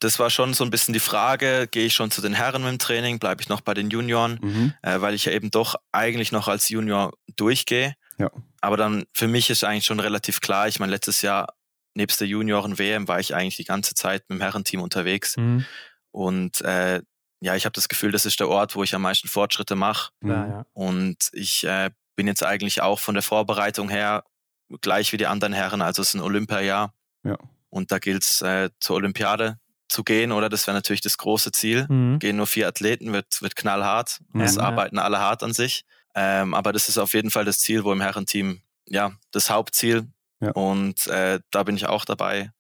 das war schon so ein bisschen die Frage, gehe ich schon zu den Herren mit dem Training, bleibe ich noch bei den Junioren, mhm. äh, weil ich ja eben doch eigentlich noch als Junior durchgehe. Ja. Aber dann für mich ist eigentlich schon relativ klar, ich meine, letztes Jahr nebst der Junioren-WM war ich eigentlich die ganze Zeit mit dem Herrenteam unterwegs. Mhm. Und äh, ja, ich habe das Gefühl, das ist der Ort, wo ich am meisten Fortschritte mache. Ja, ja. Und ich äh, bin jetzt eigentlich auch von der Vorbereitung her gleich wie die anderen Herren. Also es ist ein Olympiajahr. Ja. Und da gilt es äh, zur Olympiade zu gehen, oder? Das wäre natürlich das große Ziel. Mhm. Gehen nur vier Athleten, wird, wird knallhart. Ja, es arbeiten alle hart an sich. Ähm, aber das ist auf jeden Fall das Ziel, wo im Herrenteam, ja, das Hauptziel. Ja. Und äh, da bin ich auch dabei.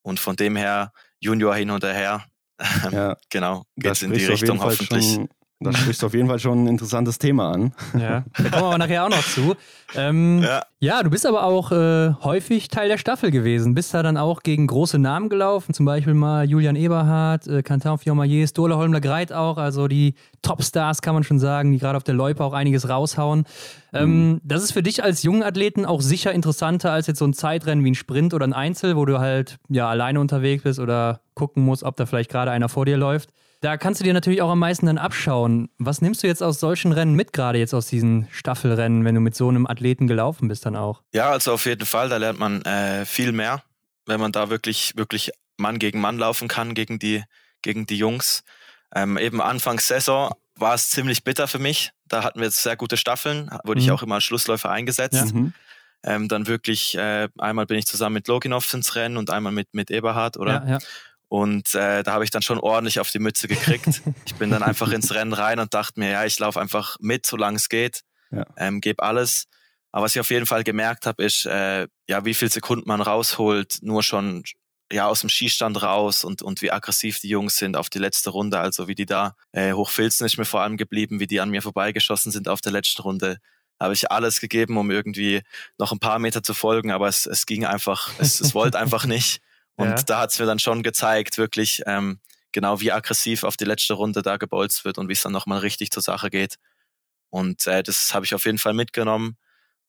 Und von dem her, Junior hin und her, ja, genau, geht es in die Richtung hoffentlich. Schon, da sprichst du auf jeden Fall schon ein interessantes Thema an. Ja, da kommen wir aber nachher auch noch zu. Ähm, ja. ja. du bist aber auch äh, häufig Teil der Staffel gewesen. Bist da dann auch gegen große Namen gelaufen, zum Beispiel mal Julian Eberhardt, äh, Quentin Fiormaillet, Stola Holmler Greit auch, also die Topstars kann man schon sagen, die gerade auf der Loipe auch einiges raushauen. Ähm, mhm. Das ist für dich als jungen Athleten auch sicher interessanter als jetzt so ein Zeitrennen wie ein Sprint oder ein Einzel, wo du halt ja alleine unterwegs bist oder gucken musst, ob da vielleicht gerade einer vor dir läuft. Da kannst du dir natürlich auch am meisten dann abschauen. Was nimmst du jetzt aus solchen Rennen mit, gerade jetzt aus diesen Staffelrennen, wenn du mit so einem Athleten gelaufen bist dann auch? Ja, also auf jeden Fall, da lernt man äh, viel mehr, wenn man da wirklich, wirklich Mann gegen Mann laufen kann, gegen die, gegen die Jungs. Ähm, eben Anfangs Saison war es ziemlich bitter für mich. Da hatten wir jetzt sehr gute Staffeln, wurde mhm. ich auch immer als Schlussläufer eingesetzt. Ja. Mhm. Ähm, dann wirklich, äh, einmal bin ich zusammen mit Loginov ins Rennen und einmal mit, mit Eberhard, oder? Ja, ja. Und äh, da habe ich dann schon ordentlich auf die Mütze gekriegt. ich bin dann einfach ins Rennen rein und dachte mir, ja, ich laufe einfach mit, solange es geht, ja. ähm, gebe alles. Aber was ich auf jeden Fall gemerkt habe, ist, äh, ja, wie viel Sekunden man rausholt, nur schon ja aus dem Skistand raus und, und wie aggressiv die Jungs sind auf die letzte Runde. Also wie die da äh, hochfilzen ist mir vor allem geblieben, wie die an mir vorbeigeschossen sind auf der letzten Runde. Habe ich alles gegeben, um irgendwie noch ein paar Meter zu folgen, aber es, es ging einfach, es, es wollte einfach nicht. Und Ja. da hat es mir dann schon gezeigt, wirklich ähm, genau wie aggressiv auf die letzte Runde da gebolzt wird und wie es dann nochmal richtig zur Sache geht. Und äh, das habe ich auf jeden Fall mitgenommen.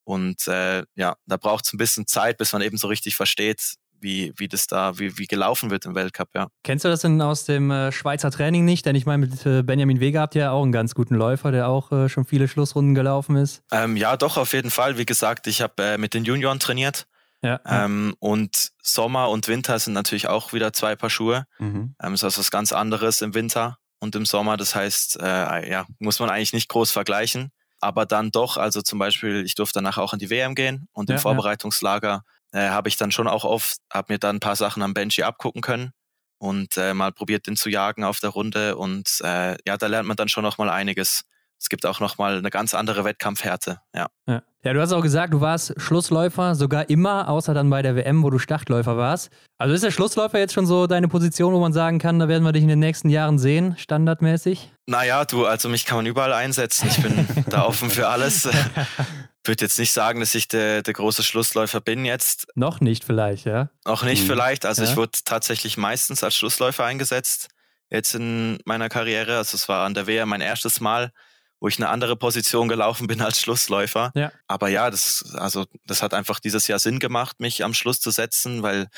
Und äh, ja, da braucht es ein bisschen Zeit, bis man eben so richtig versteht, wie, wie das da, wie, wie gelaufen wird im Weltcup, ja. Kennst du das denn aus dem äh, Schweizer Training nicht? Denn ich meine, mit äh, Benjamin Wege habt ihr ja auch einen ganz guten Läufer, der auch äh, schon viele Schlussrunden gelaufen ist. Ähm, ja, doch, auf jeden Fall. Wie gesagt, ich habe äh, mit den Junioren trainiert. Ja. Ähm, und Sommer und Winter sind natürlich auch wieder zwei Paar Schuhe. Mhm. Ähm, ist also was ganz anderes im Winter und im Sommer. Das heißt, äh, ja, muss man eigentlich nicht groß vergleichen. Aber dann doch, also zum Beispiel, ich durfte danach auch in die WM gehen und Ja, im. Vorbereitungslager äh, habe ich dann schon auch oft, habe mir dann ein paar Sachen am Benji abgucken können und äh, mal probiert, den zu jagen auf der Runde. Und äh, ja, da lernt man dann schon noch mal einiges. Es gibt auch noch mal eine ganz andere Wettkampfhärte. Ja. Ja. ja, du hast auch gesagt, du warst Schlussläufer sogar immer, außer dann bei der WM, wo du Startläufer warst. Also ist der Schlussläufer jetzt schon so deine Position, wo man sagen kann, da werden wir dich in den nächsten Jahren sehen, standardmäßig? Naja, du, also mich kann man überall einsetzen. Ich bin da offen für alles. Würde jetzt nicht sagen, dass ich der, der große Schlussläufer bin jetzt. Noch nicht vielleicht, ja. Auch nicht Mhm. vielleicht. Also Ja. ich wurde tatsächlich meistens als Schlussläufer eingesetzt. Jetzt in meiner Karriere. Also es war an der WM mein erstes Mal, wo ich eine andere Position gelaufen bin als Schlussläufer. Ja. Aber ja, das, also das hat einfach dieses Jahr Sinn gemacht, mich am Schluss zu setzen, weil,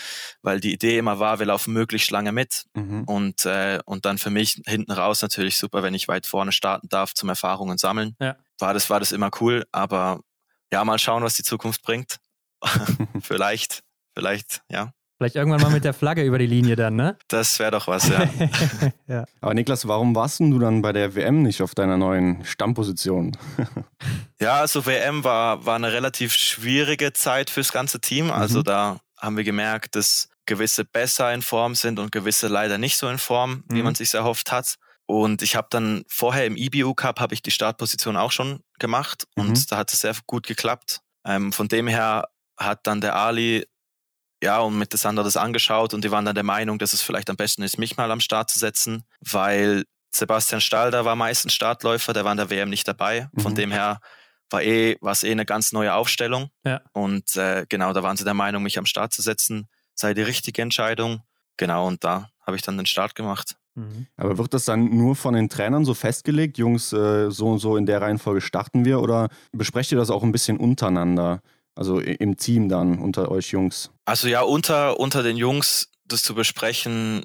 weil die Idee immer war, wir laufen möglichst lange mit. Mhm. Und, äh, und dann für mich hinten raus natürlich super, wenn ich weit vorne starten darf zum Erfahrungen sammeln. Ja. War das, war das immer cool, aber ja, mal schauen, was die Zukunft bringt. vielleicht, vielleicht, ja. Vielleicht irgendwann mal mit der Flagge über die Linie dann, ne? Das wäre doch was, ja. ja. Aber Niklas, warum warst denn du dann bei der WM nicht auf deiner neuen Stammposition? ja, also WM war, war eine relativ schwierige Zeit fürs ganze Team. Also Mhm. da haben wir gemerkt, dass gewisse besser in Form sind und gewisse leider nicht so in Form, wie Mhm. man sich erhofft hat. Und ich habe dann vorher im IBU Cup habe ich die Startposition auch schon gemacht und Mhm. da hat es sehr gut geklappt. Ähm, von dem her hat dann der Ali ja und mit der Sandra das angeschaut und die waren dann der Meinung, dass es vielleicht am besten ist, mich mal am Start zu setzen, weil Sebastian Stalder war meistens Startläufer, der war in der WM nicht dabei. Von Mhm. dem her war eh, war es eh eine ganz neue Aufstellung. Ja. Und äh, genau, da waren sie der Meinung, mich am Start zu setzen, sei die richtige Entscheidung. Genau, und da habe ich dann den Start gemacht. Mhm. Aber wird das dann nur von den Trainern so festgelegt, Jungs, äh, so und so in der Reihenfolge starten wir? Oder besprecht ihr das auch ein bisschen untereinander? Also im Team dann, unter euch Jungs? Also ja, unter, unter den Jungs das zu besprechen,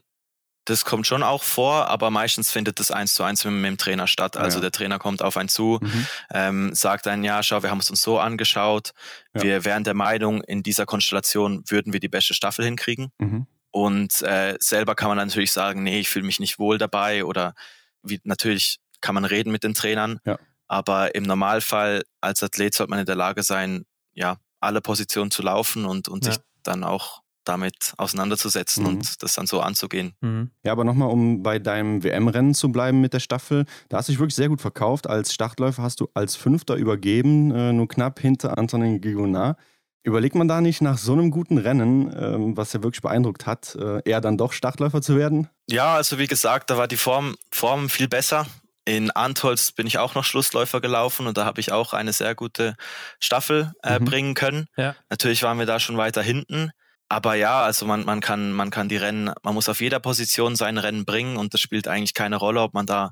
das kommt schon auch vor, aber meistens findet das eins zu eins mit, mit dem Trainer statt. Also Ja. der Trainer kommt auf einen zu, Mhm. ähm, sagt dann, ja, schau, wir haben es uns so angeschaut. Ja. Wir wären der Meinung, in dieser Konstellation würden wir die beste Staffel hinkriegen. Mhm. Und äh, selber kann man natürlich sagen, nee, ich fühle mich nicht wohl dabei oder wie, natürlich kann man reden mit den Trainern. Ja. Aber im Normalfall als Athlet sollte man in der Lage sein, ja, alle Positionen zu laufen und, und Ja. sich dann auch damit auseinanderzusetzen Mhm. und das dann so anzugehen. Mhm. Ja, aber nochmal, um bei deinem WM-Rennen zu bleiben mit der Staffel, da hast du dich wirklich sehr gut verkauft. Als Startläufer hast du als Fünfter übergeben, äh, nur knapp hinter Antonin Gigonard. Überlegt man da nicht nach so einem guten Rennen, ähm, was ja wirklich beeindruckt hat, äh, eher dann doch Startläufer zu werden? Ja, also wie gesagt, da war die Form, Form viel besser. In Antholz bin ich auch noch Schlussläufer gelaufen und da habe ich auch eine sehr gute Staffel äh, Mhm. bringen können. Ja. Natürlich waren wir da schon weiter hinten. Aber ja, also man, man kann, man kann die Rennen, man muss auf jeder Position sein Rennen bringen und das spielt eigentlich keine Rolle, ob man da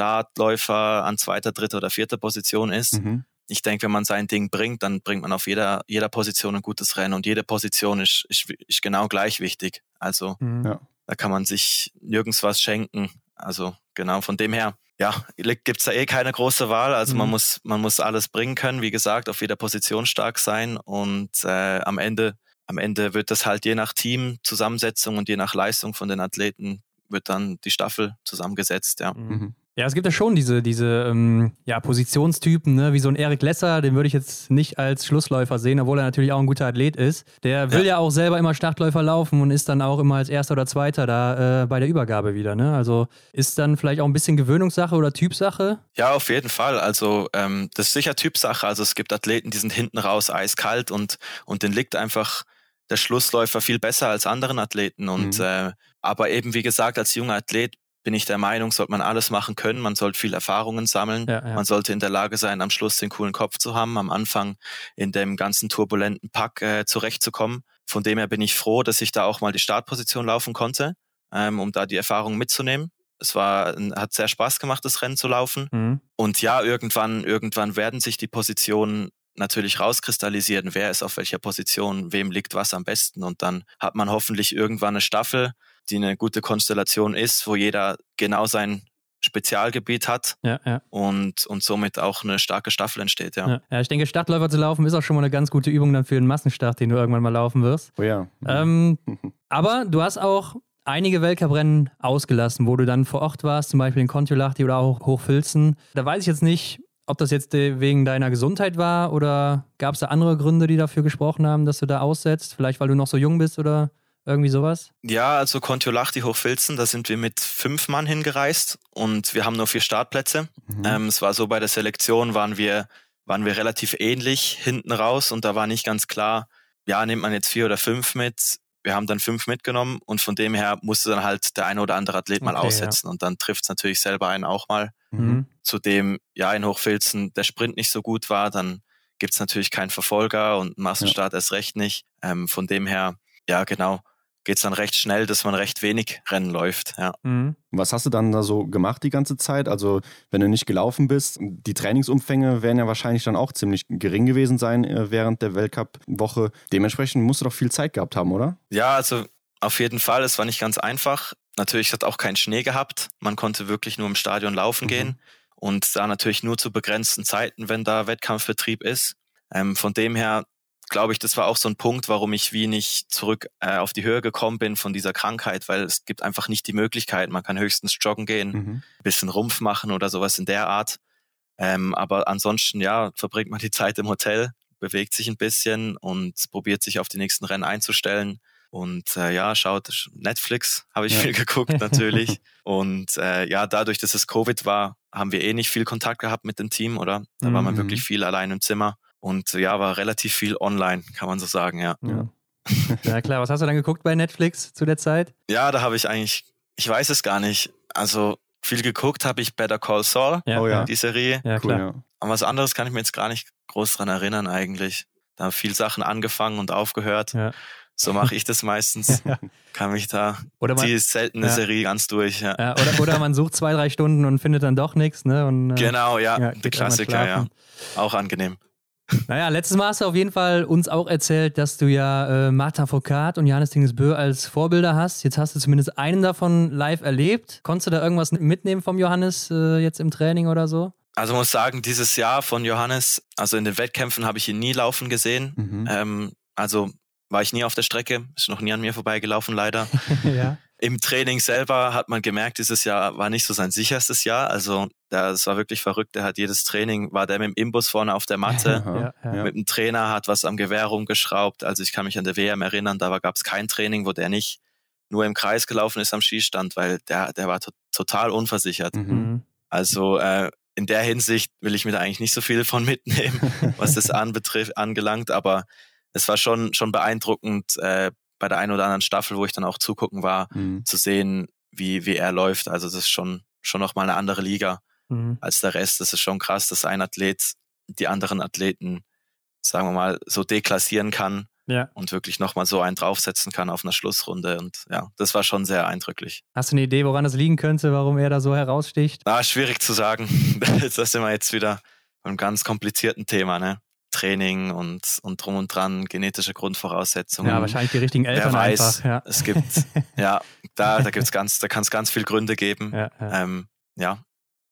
Startläufer an zweiter, dritter oder vierter Position ist. Mhm. Ich denke, wenn man sein Ding bringt, dann bringt man auf jeder, jeder Position ein gutes Rennen und jede Position ist, ist, ist genau gleich wichtig. Also Mhm. Ja. da kann man sich nirgends was schenken. Also genau, von dem her, ja, gibt's da eh keine große Wahl. Also man Mhm. muss, man muss alles bringen können, wie gesagt, auf jeder Position stark sein und äh, am Ende, am Ende wird das halt je nach Teamzusammensetzung und je nach Leistung von den Athleten wird dann die Staffel zusammengesetzt, ja. Mhm. Ja, es gibt ja schon diese, diese ähm, ja, Positionstypen, ne? wie so ein Erik Lesser, den würde ich jetzt nicht als Schlussläufer sehen, obwohl er natürlich auch ein guter Athlet ist. Der will ja, auch selber immer Startläufer laufen und ist dann auch immer als Erster oder Zweiter da äh, bei der Übergabe wieder. Ne? Also ist dann vielleicht auch ein bisschen Gewöhnungssache oder Typsache. Ja, auf jeden Fall. Also ähm, das ist sicher Typsache. Also es gibt Athleten, die sind hinten raus eiskalt und, und denen liegt einfach der Schlussläufer viel besser als anderen Athleten. Und Mhm. äh, aber eben wie gesagt, als junger Athlet bin ich der Meinung, sollte man alles machen können. Man sollte viel Erfahrungen sammeln. Ja, ja. Man sollte in der Lage sein, am Schluss den coolen Kopf zu haben, am Anfang in dem ganzen turbulenten Pack äh, zurechtzukommen. von dem her bin ich froh, dass ich da auch mal die Startposition laufen konnte, ähm, um da die Erfahrung mitzunehmen. Es war, hat sehr Spaß gemacht, das Rennen zu laufen. Mhm. Und ja, irgendwann, irgendwann werden sich die Positionen natürlich rauskristallisieren, wer ist auf welcher Position, wem liegt was am besten. Und dann hat man hoffentlich irgendwann eine Staffel, die eine gute Konstellation ist, wo jeder genau sein Spezialgebiet hat ja, ja. Und, und somit auch eine starke Staffel entsteht. Ja. ja. Ja, ich denke, Stadtläufer zu laufen ist auch schon mal eine ganz gute Übung dann für den Massenstart, den du irgendwann mal laufen wirst. Oh ja. Ähm, aber du hast auch einige Weltcuprennen ausgelassen, wo du dann vor Ort warst, zum Beispiel in Kontiolahti oder auch Hochfilzen. Da weiß ich jetzt nicht, ob das jetzt wegen deiner Gesundheit war oder gab es da andere Gründe, die dafür gesprochen haben, dass du da aussetzt? Vielleicht, weil du noch so jung bist oder irgendwie sowas? Ja, also Kontiolahti Hochfilzen, da sind wir mit fünf Mann hingereist und wir haben nur vier Startplätze. Mhm. Ähm, es war so, bei der Selektion waren wir, waren wir relativ ähnlich hinten raus und da war nicht ganz klar, ja, nimmt man jetzt vier oder fünf mit? Wir haben dann fünf mitgenommen und von dem her musste dann halt der eine oder andere Athlet mal okay, aussetzen ja. und dann trifft es natürlich selber einen auch mal. Mhm. Zudem, ja, in Hochfilzen der Sprint nicht so gut war, dann gibt es natürlich keinen Verfolger und Massenstart ja. erst recht nicht. Ähm, von dem her, ja, genau, geht es dann recht schnell, dass man recht wenig Rennen läuft. Ja. Mhm. Was hast du dann da so gemacht die ganze Zeit? Also, wenn du nicht gelaufen bist, die Trainingsumfänge werden ja wahrscheinlich dann auch ziemlich gering gewesen sein äh, während der Weltcup-Woche. Dementsprechend musst du doch viel Zeit gehabt haben, oder? Ja, also auf jeden Fall. Es war nicht ganz einfach. Natürlich hat auch keinen Schnee gehabt. Man konnte wirklich nur im Stadion laufen mhm. gehen und da natürlich nur zu begrenzten Zeiten, wenn da Wettkampfbetrieb ist. Ähm, von dem her glaube ich, das war auch so ein Punkt, warum ich wie nicht zurück äh, auf die Höhe gekommen bin von dieser Krankheit, weil es gibt einfach nicht die Möglichkeit. Man kann höchstens joggen gehen, mhm. bisschen Rumpf machen oder sowas in der Art. Ähm, aber ansonsten, ja, verbringt man die Zeit im Hotel, bewegt sich ein bisschen und probiert sich auf die nächsten Rennen einzustellen. Und äh, ja, schaut, Netflix habe ich ja. viel geguckt natürlich. und äh, ja, dadurch, dass es Covid war, haben wir eh nicht viel Kontakt gehabt mit dem Team, oder? Da mhm. war man mhm. wirklich viel allein im Zimmer. Und ja, war relativ viel online, kann man so sagen, ja. Ja, ja klar. Was hast du dann geguckt bei Netflix zu der Zeit? Ja, da habe ich eigentlich, ich weiß es gar nicht. Also viel geguckt habe ich Better Call Saul, ja, oh, ja. die Serie. Ja, klar. Cool, ja. An was anderes kann ich mir jetzt gar nicht groß dran erinnern eigentlich. Da haben viel Sachen angefangen und aufgehört. Ja. So mache ich das meistens. ja. Kann mich da oder man, die seltene ja. Serie ganz durch. Ja. ja. oder, oder man sucht zwei, drei Stunden und findet dann doch nichts. Ne? Und, äh, genau, ja, der Klassiker, ja. Auch angenehm. Naja, letztes Mal hast du auf jeden Fall uns auch erzählt, dass du ja äh, Martha Foucault und Johannes Dingesbö als Vorbilder hast. Jetzt hast du zumindest einen davon live erlebt. Konntest du da irgendwas mitnehmen vom Johannes äh, jetzt im Training oder so? Also muss sagen, dieses Jahr von Johannes, also in den Wettkämpfen habe ich ihn nie laufen gesehen. Mhm. Ähm, also war ich nie auf der Strecke, ist noch nie an mir vorbeigelaufen, leider. ja. Im Training selber hat man gemerkt, dieses Jahr war nicht so sein sicherstes Jahr. Also das war wirklich verrückt. Er hat jedes Training, war der mit dem Imbus vorne auf der Matte, ja, ja. mit dem Trainer, hat was am Gewehr rumgeschraubt. Also ich kann mich an der WM erinnern, da gab es kein Training, wo der nicht nur im Kreis gelaufen ist am Skistand, weil der, der war to total unversichert. Mhm. mhm. Also äh, in der Hinsicht will ich mir da eigentlich nicht so viel von mitnehmen, was das anbetrifft, angelangt, aber es war schon, schon beeindruckend, äh, bei der einen oder anderen Staffel, wo ich dann auch zugucken war, mhm. zu sehen, wie, wie er läuft. Also das ist schon, schon nochmal eine andere Liga mhm. als der Rest. Das ist schon krass, dass ein Athlet die anderen Athleten, sagen wir mal, so deklassieren kann ja. und wirklich nochmal so einen draufsetzen kann auf einer Schlussrunde. Und ja, das war schon sehr eindrücklich. Hast du eine Idee, woran das liegen könnte, warum er da so heraussticht? Ah, schwierig zu sagen. das sind wir jetzt wieder beim ganz komplizierten Thema, ne? Training und, und drum und dran, genetische Grundvoraussetzungen. Ja, wahrscheinlich die richtigen Eltern Wer weiß, einfach. Ja. Es gibt, ja, da, da gibt's ganz, da kann es ganz viele Gründe geben. Ja, ja. Ähm, ja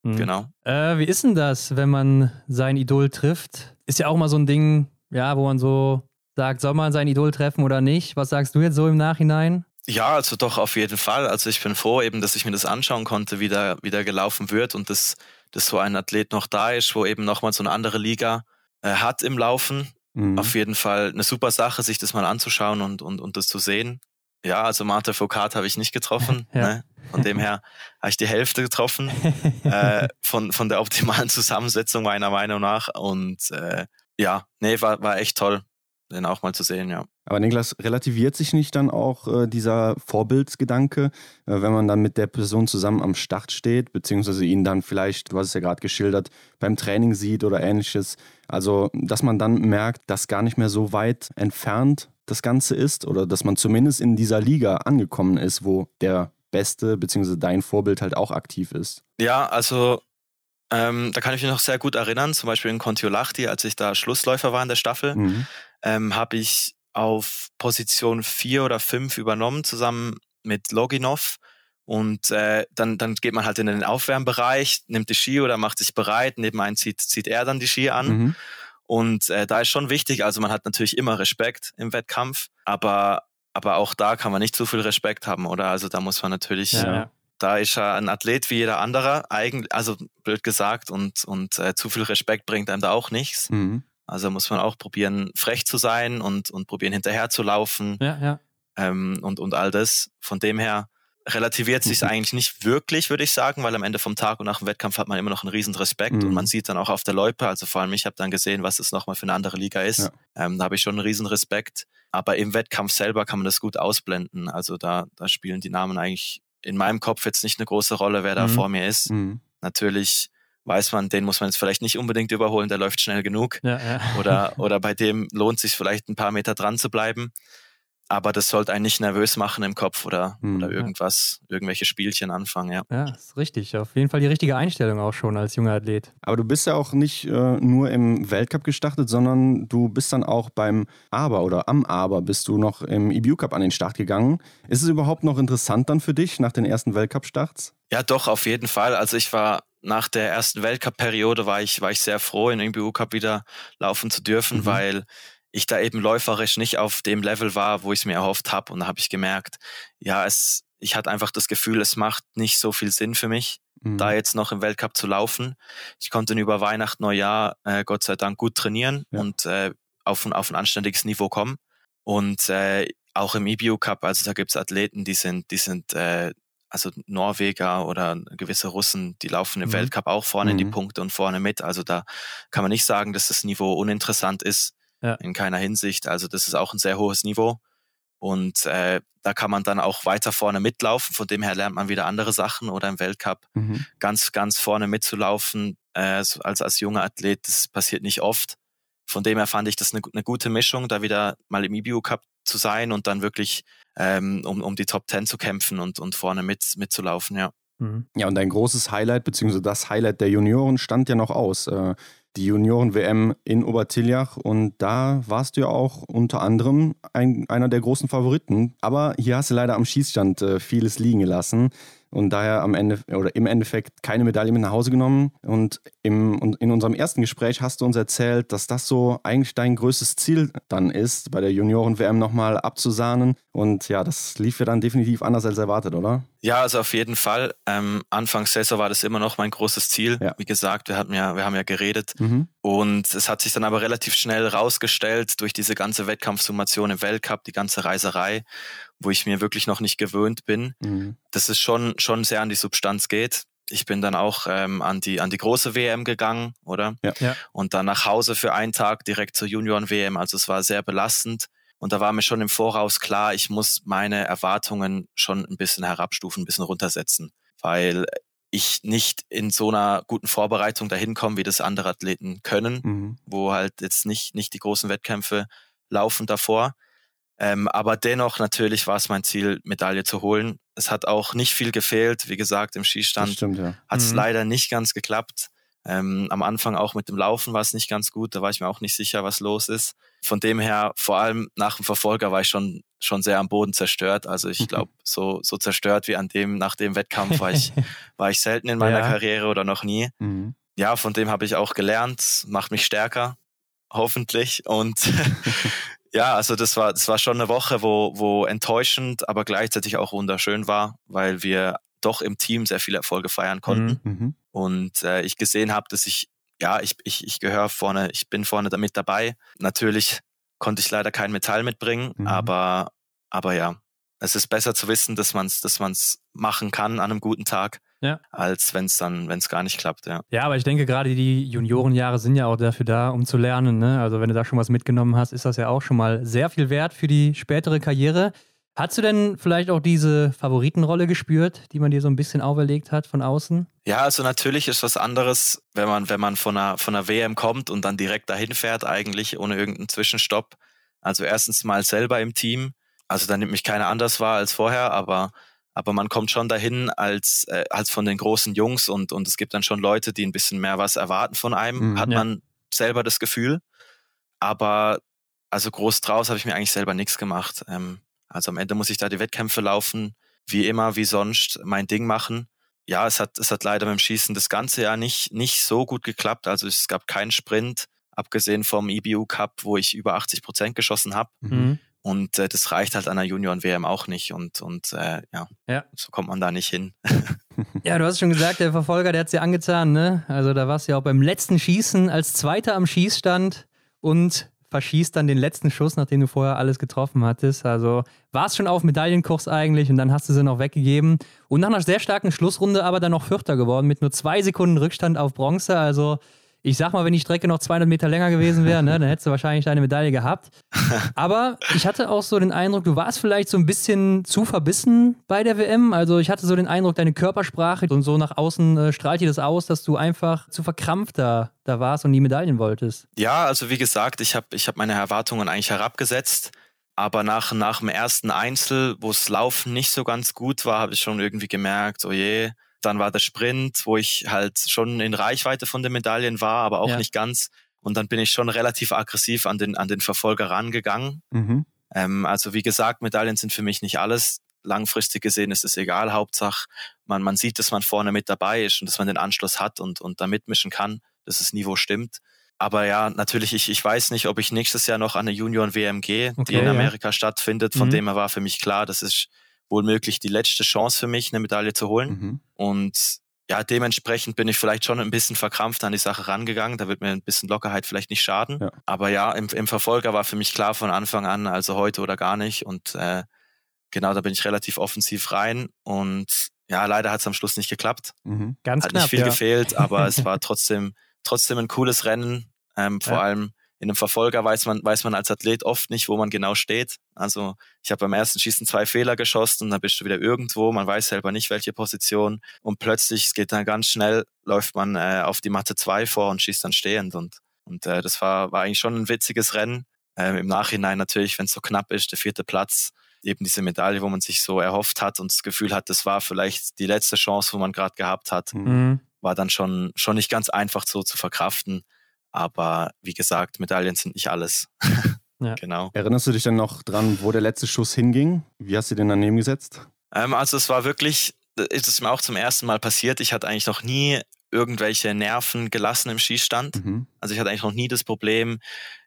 mhm. genau. Äh, wie ist denn das, wenn man sein Idol trifft? Ist ja auch mal so ein Ding, ja, wo man so sagt, soll man sein Idol treffen oder nicht? Was sagst du jetzt so im Nachhinein? Ja, also doch auf jeden Fall. Also ich bin froh eben, dass ich mir das anschauen konnte, wie da, wie da gelaufen wird und dass, dass so ein Athlet noch da ist, wo eben nochmal so eine andere Liga äh, hat im Laufen. Mhm. Auf jeden Fall eine super Sache, sich das mal anzuschauen und, und, und das zu sehen. Ja, also Marta Foucault habe ich nicht getroffen. ja. ne? Von dem her habe ich die Hälfte getroffen äh, von, von der optimalen Zusammensetzung meiner Meinung nach. Und äh, ja, nee, war, war echt toll den auch mal zu sehen, ja. Aber Niklas, relativiert sich nicht dann auch äh, dieser Vorbildsgedanke, äh, wenn man dann mit der Person zusammen am Start steht, beziehungsweise ihn dann vielleicht, du hast es ja gerade geschildert, beim Training sieht oder ähnliches. Also, dass man dann merkt, dass gar nicht mehr so weit entfernt das Ganze ist oder dass man zumindest in dieser Liga angekommen ist, wo der Beste bzw. dein Vorbild halt auch aktiv ist? Ja, also ähm, da kann ich mich noch sehr gut erinnern, zum Beispiel in Kontiolahti, als ich da Schlussläufer war in der Staffel, mhm. ähm, habe ich auf Position 4 oder 5 übernommen, zusammen mit Loginov. Und äh, dann, dann geht man halt in den Aufwärmbereich, nimmt die Ski oder macht sich bereit, nebenein zieht, zieht er dann die Ski an. Mhm. Und äh, da ist schon wichtig, also man hat natürlich immer Respekt im Wettkampf, aber, aber auch da kann man nicht zu viel Respekt haben, oder? Also da muss man natürlich, ja. da ist er ein Athlet wie jeder andere, eigentlich, also blöd gesagt, und, und äh, zu viel Respekt bringt einem da auch nichts. Mhm. Also muss man auch probieren, frech zu sein und, und probieren, hinterher zu laufen. Ja, ja. Ähm, und, und all das. Von dem her relativiert sich mhm. eigentlich nicht wirklich, würde ich sagen, weil am Ende vom Tag und nach dem Wettkampf hat man immer noch einen riesen Respekt mhm. und man sieht dann auch auf der Loipe, also vor allem ich habe dann gesehen, was es nochmal für eine andere Liga ist. Ja. Ähm, da habe ich schon einen riesen Respekt. Aber im Wettkampf selber kann man das gut ausblenden. Also da, da spielen die Namen eigentlich in meinem Kopf jetzt nicht eine große Rolle, wer da mhm. vor mir ist. Mhm. Natürlich weiß man, den muss man jetzt vielleicht nicht unbedingt überholen, der läuft schnell genug. Ja, ja. Oder, oder bei dem lohnt sich vielleicht ein paar Meter dran zu bleiben. Aber das sollte einen nicht nervös machen im Kopf oder, hm, oder irgendwas, ja. irgendwelche Spielchen anfangen, ja. Ja, ist richtig. Auf jeden Fall die richtige Einstellung auch schon als junger Athlet. Aber du bist ja auch nicht äh, nur im Weltcup gestartet, sondern du bist dann auch beim Aber oder am Aber bist du noch im EBU Cup an den Start gegangen. Ist es überhaupt noch interessant dann für dich nach den ersten Weltcup-Starts? Ja, doch, auf jeden Fall. Also ich war nach der ersten Weltcup-Periode war ich, war ich sehr froh, in den EBU Cup wieder laufen zu dürfen, mhm. weil ich da eben läuferisch nicht auf dem Level war, wo ich es mir erhofft habe. Und da habe ich gemerkt, ja, es, ich hatte einfach das Gefühl, es macht nicht so viel Sinn für mich, mhm. da jetzt noch im Weltcup zu laufen. Ich konnte über Weihnachten, Neujahr, äh, Gott sei Dank, gut trainieren ja. und äh, auf, ein, auf ein anständiges Niveau kommen. Und äh, auch im EBU Cup, also da gibt's Athleten, die sind, die sind äh, also Norweger oder gewisse Russen, die laufen im mhm. Weltcup auch vorne mhm. in die mhm. Punkte und vorne mit. Also da kann man nicht sagen, dass das Niveau uninteressant ist. Ja. In keiner Hinsicht. Also das ist auch ein sehr hohes Niveau. Und äh, da kann man dann auch weiter vorne mitlaufen. Von dem her lernt man wieder andere Sachen oder im Weltcup mhm. ganz, ganz vorne mitzulaufen äh, als, als junger Athlet. Das passiert nicht oft. Von dem her fand ich das eine, eine gute Mischung, da wieder mal im IBU Cup zu sein und dann wirklich ähm, um, um die Top 10 zu kämpfen und, und vorne mit, mitzulaufen, ja. Mhm. Ja, und ein großes Highlight, beziehungsweise das Highlight der Junioren stand ja noch aus. Äh, die Junioren-WM in Obertiljach und da warst du ja auch unter anderem ein, einer der großen Favoriten. Aber hier hast du leider am Schießstand äh, vieles liegen gelassen und daher am Ende oder im Endeffekt keine Medaille mit nach Hause genommen. Und im, und in unserem ersten Gespräch hast du uns erzählt, dass das so eigentlich dein größtes Ziel dann ist, bei der Junioren-WM nochmal abzusahnen. Und ja, das lief ja dann definitiv anders als erwartet, oder? Ja, also auf jeden Fall. Ähm, Anfangs Saison war das immer noch mein großes Ziel. Ja. Wie gesagt, wir hatten ja, wir haben ja geredet. Mhm. Und es hat sich dann aber relativ schnell rausgestellt durch diese ganze Wettkampfsummation im Weltcup, die ganze Reiserei wo ich mir wirklich noch nicht gewöhnt bin, mhm. dass es schon, schon sehr an die Substanz geht. Ich bin dann auch ähm, an, die, an die große WM gegangen, oder? Ja. ja. Und dann nach Hause für einen Tag direkt zur Junioren-WM. Also es war sehr belastend. Und da war mir schon im Voraus klar, ich muss meine Erwartungen schon ein bisschen herabstufen, ein bisschen runtersetzen, weil ich nicht in so einer guten Vorbereitung dahin komme, wie das andere Athleten können, mhm. wo halt jetzt nicht, nicht die großen Wettkämpfe laufen davor. Ähm, aber dennoch natürlich war es mein Ziel, Medaille zu holen. Es hat auch nicht viel gefehlt. Wie gesagt, im Skistand ja. hat es mhm. leider nicht ganz geklappt. Ähm, am Anfang auch mit dem Laufen war es nicht ganz gut. Da war ich mir auch nicht sicher, was los ist. Von dem her, vor allem nach dem Verfolger war ich schon, schon sehr am Boden zerstört. Also ich glaube, so, so zerstört wie an dem, nach dem Wettkampf war ich, war ich selten in meiner ja. Karriere oder noch nie. Mhm. Ja, von dem habe ich auch gelernt, macht mich stärker, hoffentlich. Und Ja, also das war, das war schon eine Woche, wo, wo enttäuschend, aber gleichzeitig auch wunderschön war, weil wir doch im Team sehr viele Erfolge feiern konnten. Mhm. mhm. Und äh, ich gesehen habe, dass ich, ja, ich, ich, ich gehöre vorne, ich bin vorne damit dabei. Natürlich konnte ich leider kein Metall mitbringen, mhm. aber, aber ja, es ist besser zu wissen, dass man es dass man's machen kann an einem guten Tag, ja. als wenn es dann, wenn es gar nicht klappt, ja. Ja, aber ich denke, gerade die Juniorenjahre sind ja auch dafür da, um zu lernen. Ne? Also wenn du da schon was mitgenommen hast, ist das ja auch schon mal sehr viel wert für die spätere Karriere. Hast du denn vielleicht auch diese Favoritenrolle gespürt, die man dir so ein bisschen auferlegt hat von außen? Ja, also natürlich ist was anderes, wenn man, wenn man von einer, von einer WM kommt und dann direkt dahin fährt, eigentlich ohne irgendeinen Zwischenstopp. Also erstens mal selber im Team. Also da nimmt mich keiner anders wahr als vorher, aber aber man kommt schon dahin als, äh, als von den großen Jungs und, und es gibt dann schon Leute, die ein bisschen mehr was erwarten von einem, mhm, hat ja. man selber das Gefühl. Aber also groß draus habe ich mir eigentlich selber nichts gemacht. Ähm, also am Ende muss ich da die Wettkämpfe laufen, wie immer, wie sonst, mein Ding machen. Ja, es hat, es hat leider mit dem Schießen das ganze Jahr nicht, nicht so gut geklappt. Also es gab keinen Sprint, abgesehen vom IBU Cup, wo ich über 80 Prozent geschossen habe. Mhm. Und äh, das reicht halt an der Junioren-WM auch nicht. Und, und äh, ja, ja, so kommt man da nicht hin. ja, du hast schon gesagt, der Verfolger, der hat es ja angetan, ne? Also da warst du ja auch beim letzten Schießen als Zweiter am Schießstand und verschießt dann den letzten Schuss, nachdem du vorher alles getroffen hattest. Also war es schon auf Medaillenkurs eigentlich und dann hast du sie noch weggegeben. Und nach einer sehr starken Schlussrunde aber dann noch Vierter geworden mit nur zwei Sekunden Rückstand auf Bronze. Also ich sag mal, wenn die Strecke noch 200 Meter länger gewesen wäre, ne, dann hättest du wahrscheinlich deine Medaille gehabt. Aber ich hatte auch so den Eindruck, du warst vielleicht so ein bisschen zu verbissen bei der WM. Also ich hatte so den Eindruck, deine Körpersprache und so nach außen äh, strahlt dir das aus, dass du einfach zu verkrampft da, da warst und die Medaillen wolltest. Ja, also wie gesagt, ich habe ich hab meine Erwartungen eigentlich herabgesetzt. Aber nach, nach dem ersten Einzel, wo das Laufen nicht so ganz gut war, habe ich schon irgendwie gemerkt, oh je, dann war der Sprint, wo ich halt schon in Reichweite von den Medaillen war, aber auch ja. nicht ganz. Und dann bin ich schon relativ aggressiv an den, an den Verfolger rangegangen. Mhm. Ähm, also wie gesagt, Medaillen sind für mich nicht alles. Langfristig gesehen ist es egal. Hauptsache, man, man sieht, dass man vorne mit dabei ist und dass man den Anschluss hat und, und da mitmischen kann, dass das Niveau stimmt. Aber ja, natürlich, ich, ich weiß nicht, ob ich nächstes Jahr noch an eine Junioren-WM gehe, okay, die in Amerika ja. stattfindet. Von mhm. dem her war für mich klar, das ist wohl möglich die letzte Chance für mich, eine Medaille zu holen. Mhm. Und ja, dementsprechend bin ich vielleicht schon ein bisschen verkrampft an die Sache rangegangen. Da wird mir ein bisschen Lockerheit vielleicht nicht schaden. Ja. Aber ja, im, im Verfolger war für mich klar von Anfang an, also heute oder gar nicht. Und äh, genau, da bin ich relativ offensiv rein. Und ja, leider hat es am Schluss nicht geklappt. Mhm. Ganz hat knapp, nicht viel ja. gefehlt, aber es war trotzdem, trotzdem ein cooles Rennen. Ähm, vor ja. allem in einem Verfolger weiß man, weiß man als Athlet oft nicht, wo man genau steht. Also ich habe beim ersten Schießen zwei Fehler geschossen und dann bist du wieder irgendwo, man weiß selber nicht, welche Position und plötzlich, es geht dann ganz schnell, läuft man äh, auf die Matte 2 vor und schießt dann stehend und, und äh, das war, war eigentlich schon ein witziges Rennen. Ähm, Im Nachhinein natürlich, wenn es so knapp ist, der vierte Platz, eben diese Medaille, wo man sich so erhofft hat und das Gefühl hat, das war vielleicht die letzte Chance, wo man gerade gehabt hat, mhm. war dann schon, schon nicht ganz einfach so zu verkraften. Aber wie gesagt, Medaillen sind nicht alles. Ja. genau. Erinnerst du dich denn noch dran, wo der letzte Schuss hinging? Wie hast du den daneben gesetzt? Ähm, also es war wirklich, ist es mir auch zum ersten Mal passiert. Ich hatte eigentlich noch nie irgendwelche Nerven gelassen im Schießstand. Mhm. Also ich hatte eigentlich noch nie das Problem,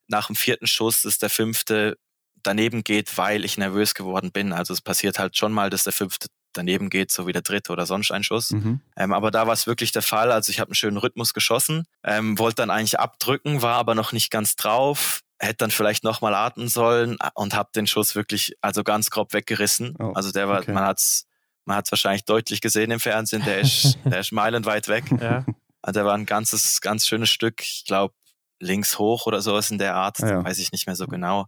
nach dem vierten Schuss, dass der fünfte daneben geht, weil ich nervös geworden bin. Also es passiert halt schon mal, dass der fünfte daneben geht, so wie der dritte oder sonst ein Schuss. Mhm. Ähm, aber da war es wirklich der Fall. Also ich habe einen schönen Rhythmus geschossen, ähm, wollte dann eigentlich abdrücken, war aber noch nicht ganz drauf, hätte dann vielleicht nochmal atmen sollen und habe den Schuss wirklich also ganz grob weggerissen. Oh, also der war, okay. man hat's man hat's wahrscheinlich deutlich gesehen im Fernsehen, der ist, der ist meilenweit weg. Ja. Also der war ein ganzes, ganz schönes Stück, ich glaube links hoch oder sowas in der Art, ja. weiß ich nicht mehr so genau.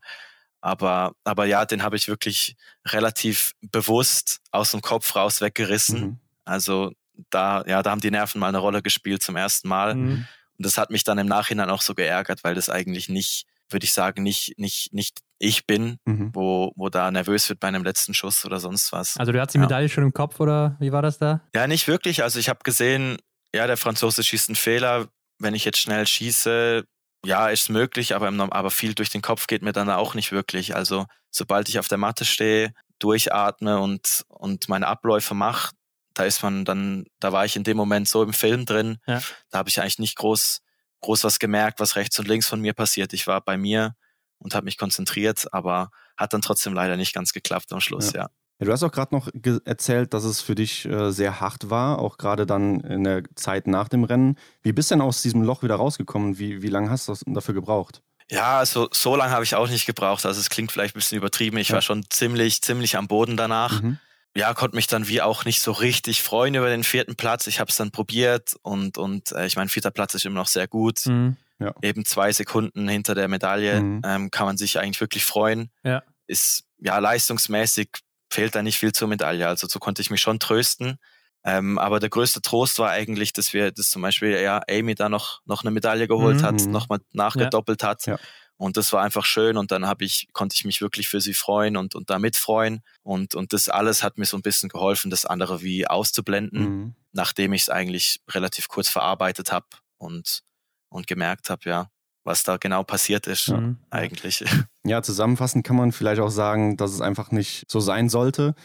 Aber, aber ja, den habe ich wirklich relativ bewusst aus dem Kopf raus weggerissen. Mhm. Also da, ja, da haben die Nerven mal eine Rolle gespielt zum ersten Mal. Mhm. Und das hat mich dann im Nachhinein auch so geärgert, weil das eigentlich nicht, würde ich sagen, nicht, nicht, nicht ich bin, mhm. wo, wo da nervös wird bei einem letzten Schuss oder sonst was. Also du hattest die Medaille ja. schon im Kopf oder wie war das da? Ja, nicht wirklich. Also ich habe gesehen, ja, der Franzose schießt einen Fehler. Wenn ich jetzt schnell schieße, ja, ist möglich, aber, aber viel durch den Kopf geht mir dann auch nicht wirklich. Also sobald ich auf der Matte stehe, durchatme und, und meine Abläufe mache, da ist man dann, da war ich in dem Moment so im Film drin, ja. da habe ich eigentlich nicht groß, groß was gemerkt, was rechts und links von mir passiert. Ich war bei mir und habe mich konzentriert, aber hat dann trotzdem leider nicht ganz geklappt am Schluss, ja. ja. Ja, du hast auch gerade noch erzählt, dass es für dich äh, sehr hart war, auch gerade dann in der Zeit nach dem Rennen. Wie bist du denn aus diesem Loch wieder rausgekommen? Wie, wie lange hast du dafür gebraucht? Ja, also so lange habe ich auch nicht gebraucht. Also es klingt vielleicht ein bisschen übertrieben. Ich ja. war schon ziemlich, ziemlich am Boden danach. Mhm. Ja, konnte mich dann wie auch nicht so richtig freuen über den vierten Platz. Ich habe es dann probiert und, und äh, ich meine, vierter Platz ist immer noch sehr gut. Mhm. Ja. Eben zwei Sekunden hinter der Medaille mhm. ähm, kann man sich eigentlich wirklich freuen. Ja. Ist ja leistungsmäßig fehlt da nicht viel zur Medaille. Also so konnte ich mich schon trösten. Ähm, aber der größte Trost war eigentlich, dass wir, dass zum Beispiel ja Amy da noch, noch eine Medaille geholt mhm. hat, nochmal nachgedoppelt ja. hat. Ja. Und das war einfach schön und dann habe ich, konnte ich mich wirklich für sie freuen und, und damit freuen. Und, und das alles hat mir so ein bisschen geholfen, das andere wie auszublenden, mhm. nachdem ich es eigentlich relativ kurz verarbeitet habe und, und gemerkt habe, ja, was da genau passiert ist, mhm. eigentlich. Ja, zusammenfassend kann man vielleicht auch sagen, dass es einfach nicht so sein sollte.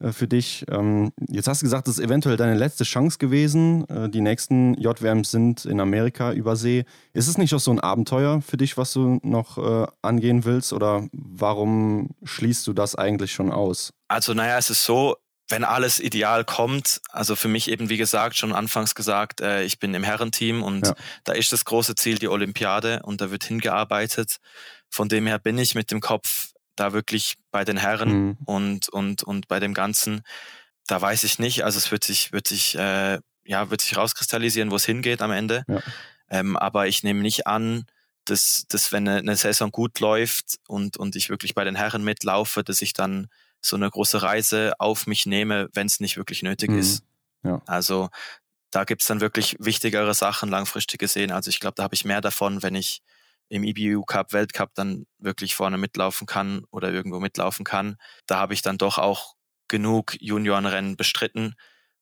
Äh, für dich. Ähm, jetzt hast du gesagt, das ist eventuell deine letzte Chance gewesen. Äh, die nächsten JWMs sind in Amerika über See. Ist es nicht auch so ein Abenteuer für dich, was du noch äh, angehen willst? Oder warum schließt du das eigentlich schon aus? Also, naja, es ist so, wenn alles ideal kommt, also für mich eben, wie gesagt, schon anfangs gesagt, äh, ich bin im Herrenteam und ja. da ist das große Ziel die Olympiade und da wird hingearbeitet. Von dem her bin ich mit dem Kopf da wirklich bei den Herren mhm. und, und, und bei dem Ganzen, da weiß ich nicht. Also es wird sich, wird sich, äh, ja, wird sich rauskristallisieren, wo es hingeht am Ende. Ja. Ähm, aber ich nehme nicht an, dass, dass wenn eine, eine Saison gut läuft und, und ich wirklich bei den Herren mitlaufe, dass ich dann so eine große Reise auf mich nehme, wenn es nicht wirklich nötig mhm. ist. Ja. Also da gibt's dann wirklich wichtigere Sachen langfristig gesehen. Also ich glaube, da habe ich mehr davon, wenn ich im IBU Cup, Weltcup dann wirklich vorne mitlaufen kann oder irgendwo mitlaufen kann. Da habe ich dann doch auch genug Juniorenrennen bestritten.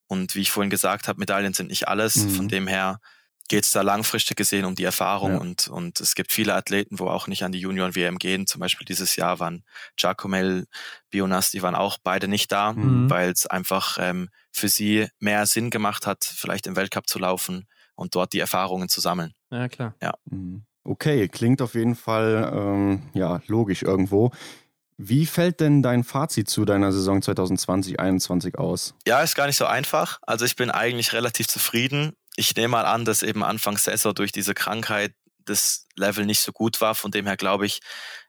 Und wie ich vorhin gesagt habe, Medaillen sind nicht alles. Mhm. Von dem her geht es da langfristig gesehen um die Erfahrung ja. und, und es gibt viele Athleten, wo auch nicht an die Junioren-WM gehen. Zum Beispiel dieses Jahr waren Giacomel, Bionas, die waren auch beide nicht da, mhm. weil es einfach ähm, für sie mehr Sinn gemacht hat, vielleicht im Weltcup zu laufen und dort die Erfahrungen zu sammeln. Ja, klar. Ja. Mhm. Okay, klingt auf jeden Fall ähm, ja, logisch irgendwo. Wie fällt denn dein Fazit zu deiner Saison 2020-21 aus? Ja, ist gar nicht so einfach. Also ich bin eigentlich relativ zufrieden. Ich nehme mal an, dass eben Anfangs Saison durch diese Krankheit das Level nicht so gut war. Von dem her glaube ich,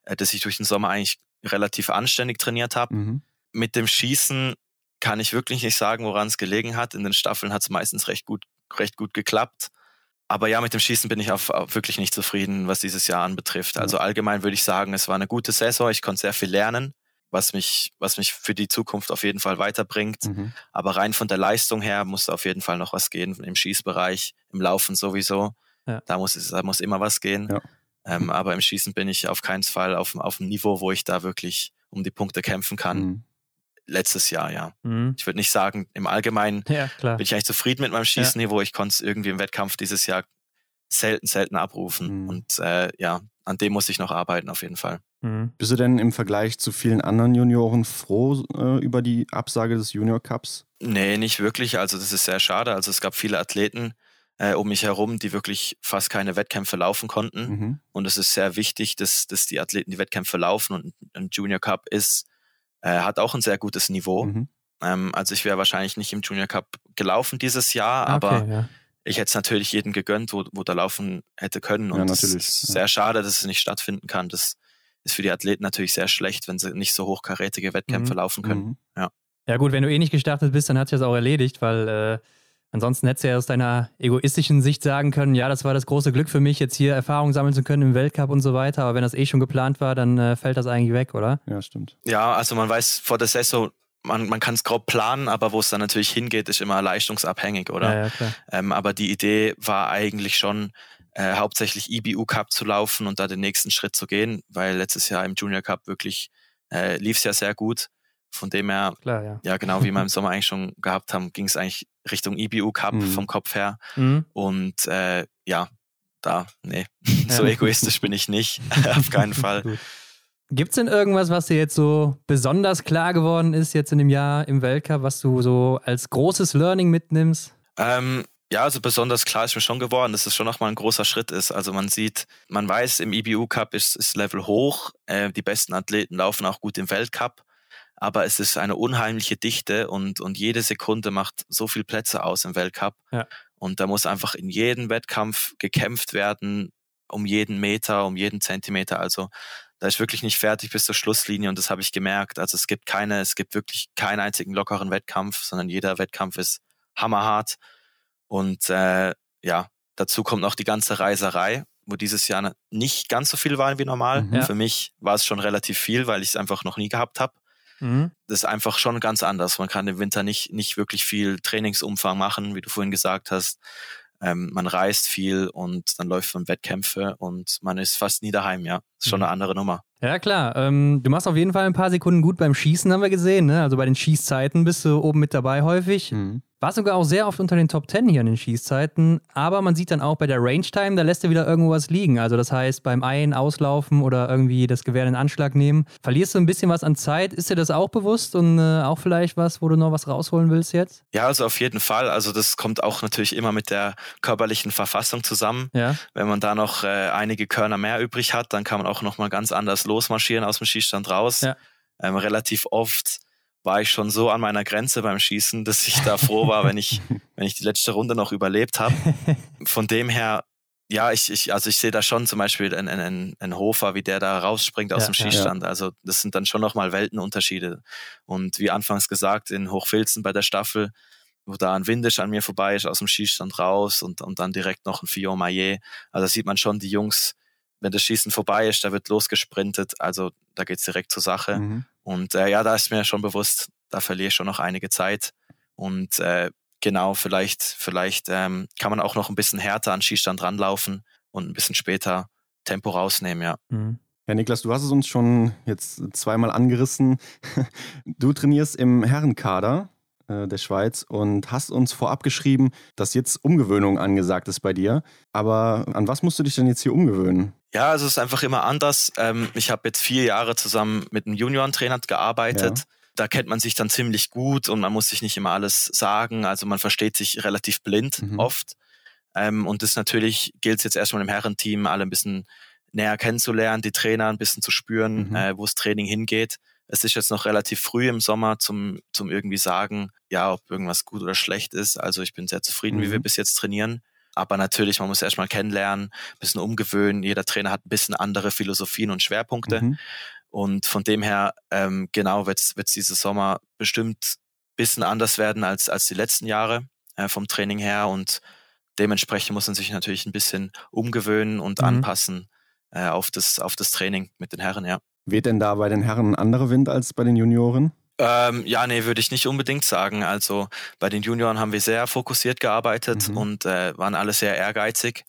äh, dass ich durch den Sommer eigentlich relativ anständig trainiert habe. Mhm. Mit dem Schießen kann ich wirklich nicht sagen, woran es gelegen hat. In den Staffeln hat es meistens recht gut, recht gut geklappt. Aber ja, mit dem Schießen bin ich auf, auf wirklich nicht zufrieden, was dieses Jahr anbetrifft. Also allgemein würde ich sagen, es war eine gute Saison. Ich konnte sehr viel lernen, was mich, was mich für die Zukunft auf jeden Fall weiterbringt. Mhm. Aber rein von der Leistung her muss auf jeden Fall noch was gehen im Schießbereich, im Laufen sowieso. Ja. Da muss es, da muss immer was gehen. Ja. Ähm, aber im Schießen bin ich auf keinen Fall auf, auf einem Niveau, wo ich da wirklich um die Punkte kämpfen kann. Mhm letztes Jahr, ja. Mhm. Ich würde nicht sagen, im Allgemeinen ja, bin ich eigentlich zufrieden mit meinem Schießniveau. Ich konnte es irgendwie im Wettkampf dieses Jahr selten, selten abrufen. Mhm. Und äh, ja, an dem muss ich noch arbeiten, auf jeden Fall. Mhm. Bist du denn im Vergleich zu vielen anderen Junioren froh äh, über die Absage des Junior Cups? Nee, nicht wirklich. Also das ist sehr schade. Also es gab viele Athleten äh, um mich herum, die wirklich fast keine Wettkämpfe laufen konnten. Mhm. Und es ist sehr wichtig, dass, dass die Athleten die Wettkämpfe laufen. Und ein Junior Cup ist äh, hat auch ein sehr gutes Niveau. Mhm. Ähm, also ich wäre wahrscheinlich nicht im Junior Cup gelaufen dieses Jahr, okay, aber ja. Ich hätte es natürlich jedem gegönnt, wo, wo da laufen hätte können. Und es ja, ist sehr schade, dass es nicht stattfinden kann. Das ist für die Athleten natürlich sehr schlecht, wenn sie nicht so hochkarätige Wettkämpfe mhm. laufen können. Mhm. Ja. Ja gut, wenn du eh nicht gestartet bist, dann hat sich das auch erledigt, weil äh, Ansonsten hättest du ja aus deiner egoistischen Sicht sagen können, ja, das war das große Glück für mich, jetzt hier Erfahrung sammeln zu können im Weltcup und so weiter. Aber wenn das eh schon geplant war, dann äh, fällt das eigentlich weg, oder? Ja, stimmt. Ja, also man weiß vor der Saison, man, man kann es grob planen, aber wo es dann natürlich hingeht, ist immer leistungsabhängig, oder? Ja, ja. Ähm, aber die Idee war eigentlich schon, äh, hauptsächlich IBU Cup zu laufen und da den nächsten Schritt zu gehen, weil letztes Jahr im Junior Cup wirklich äh, lief es ja sehr gut. Von dem her, Klar, ja. ja. genau, wie wir im Sommer eigentlich schon gehabt haben, ging es eigentlich Richtung IBU Cup mhm. vom Kopf her. Mhm. Und äh, ja, da, nee, so egoistisch bin ich nicht, auf keinen Fall. Gibt es denn irgendwas, was dir jetzt so besonders klar geworden ist jetzt in dem Jahr im Weltcup, was du so als großes Learning mitnimmst? Ähm, ja, also besonders klar ist mir schon geworden, dass es schon nochmal ein großer Schritt ist. Also man sieht, man weiß, im IBU Cup ist, ist Level hoch, äh, die besten Athleten laufen auch gut im Weltcup aber es ist eine unheimliche Dichte und, und jede Sekunde macht so viel Plätze aus im Weltcup. Ja. Und da muss einfach in jedem Wettkampf gekämpft werden, um jeden Meter, um jeden Zentimeter. Also da ist wirklich nicht fertig bis zur Schlusslinie und das habe ich gemerkt. Also es gibt keine, es gibt wirklich keinen einzigen lockeren Wettkampf, sondern jeder Wettkampf ist hammerhart. Und äh, ja, dazu kommt noch die ganze Reiserei, wo dieses Jahr nicht ganz so viel war wie normal. Mhm. Für mich war es schon relativ viel, weil ich es einfach noch nie gehabt habe. Mhm. Das ist einfach schon ganz anders. Man kann im Winter nicht, nicht wirklich viel Trainingsumfang machen, wie du vorhin gesagt hast. Ähm, man reist viel und dann läuft man Wettkämpfe und man ist fast nie daheim, ja. Ist schon mhm. eine andere Nummer. Ja, klar. Ähm, du machst auf jeden Fall ein paar Sekunden gut beim Schießen, haben wir gesehen. Ne? Also bei den Schießzeiten bist du oben mit dabei häufig. Mhm. War sogar auch sehr oft unter den Top 10 hier in den Schießzeiten. Aber man sieht dann auch bei der Range Time, da lässt er wieder irgendwo was liegen. Also das heißt, beim Ein-, Auslaufen oder irgendwie das Gewehr in Anschlag nehmen, verlierst du ein bisschen was an Zeit. Ist dir das auch bewusst und äh, auch vielleicht was, wo du noch was rausholen willst jetzt? Ja, also auf jeden Fall. Also das kommt auch natürlich immer mit der körperlichen Verfassung zusammen. Ja. Wenn man da noch äh, einige Körner mehr übrig hat, dann kann man auch nochmal ganz anders losmarschieren aus dem Schießstand raus. Ja. Ähm, relativ oft war ich schon so an meiner Grenze beim Schießen, dass ich da froh war, wenn ich, wenn ich die letzte Runde noch überlebt habe. Von dem her, ja, ich, ich, also ich sehe da schon zum Beispiel einen, einen, einen Hofer, wie der da rausspringt aus ja, dem Schießstand. Ja. Also das sind dann schon nochmal Weltenunterschiede. Und wie anfangs gesagt, in Hochfilzen bei der Staffel, wo da ein Windisch an mir vorbei ist, aus dem Schießstand raus und, und dann direkt noch ein Fio Maillet. Also da sieht man schon die Jungs, wenn das Schießen vorbei ist, da wird losgesprintet. Also da geht's direkt zur Sache. Mhm. Und äh, ja, da ist mir schon bewusst, da verliere ich schon noch einige Zeit. Und äh, genau, vielleicht, vielleicht ähm, kann man auch noch ein bisschen härter an Schießstand ranlaufen und ein bisschen später Tempo rausnehmen, ja. Mhm. Ja, Niklas, du hast es uns schon jetzt zweimal angerissen. Du trainierst im Herrenkader der Schweiz und hast uns vorab geschrieben, dass jetzt Umgewöhnung angesagt ist bei dir. Aber an was musst du dich denn jetzt hier umgewöhnen? Ja, also es ist einfach immer anders. Ähm, ich habe jetzt vier Jahre zusammen mit einem Juniorentrainer gearbeitet. Ja. Da kennt man sich dann ziemlich gut und man muss sich nicht immer alles sagen. Also man versteht sich relativ blind mhm. oft. Ähm, und das natürlich gilt es jetzt erstmal im Herrenteam, alle ein bisschen näher kennenzulernen, die Trainer ein bisschen zu spüren, mhm. äh, wo das Training hingeht. Es ist jetzt noch relativ früh im Sommer zum, zum irgendwie sagen, ja, ob irgendwas gut oder schlecht ist. Also ich bin sehr zufrieden, mhm. wie wir bis jetzt trainieren. Aber natürlich, man muss erstmal kennenlernen, ein bisschen umgewöhnen. Jeder Trainer hat ein bisschen andere Philosophien und Schwerpunkte. Mhm. Und von dem her, ähm, genau, wird es dieses Sommer bestimmt ein bisschen anders werden als, als die letzten Jahre äh, vom Training her. Und dementsprechend muss man sich natürlich ein bisschen umgewöhnen und mhm. anpassen äh, auf, das, auf das Training mit den Herren, ja. Weht denn da bei den Herren ein anderer Wind als bei den Junioren? Ähm, ja, nee, würde ich nicht unbedingt sagen. Also bei den Junioren haben wir sehr fokussiert gearbeitet mhm. und äh, waren alle sehr ehrgeizig.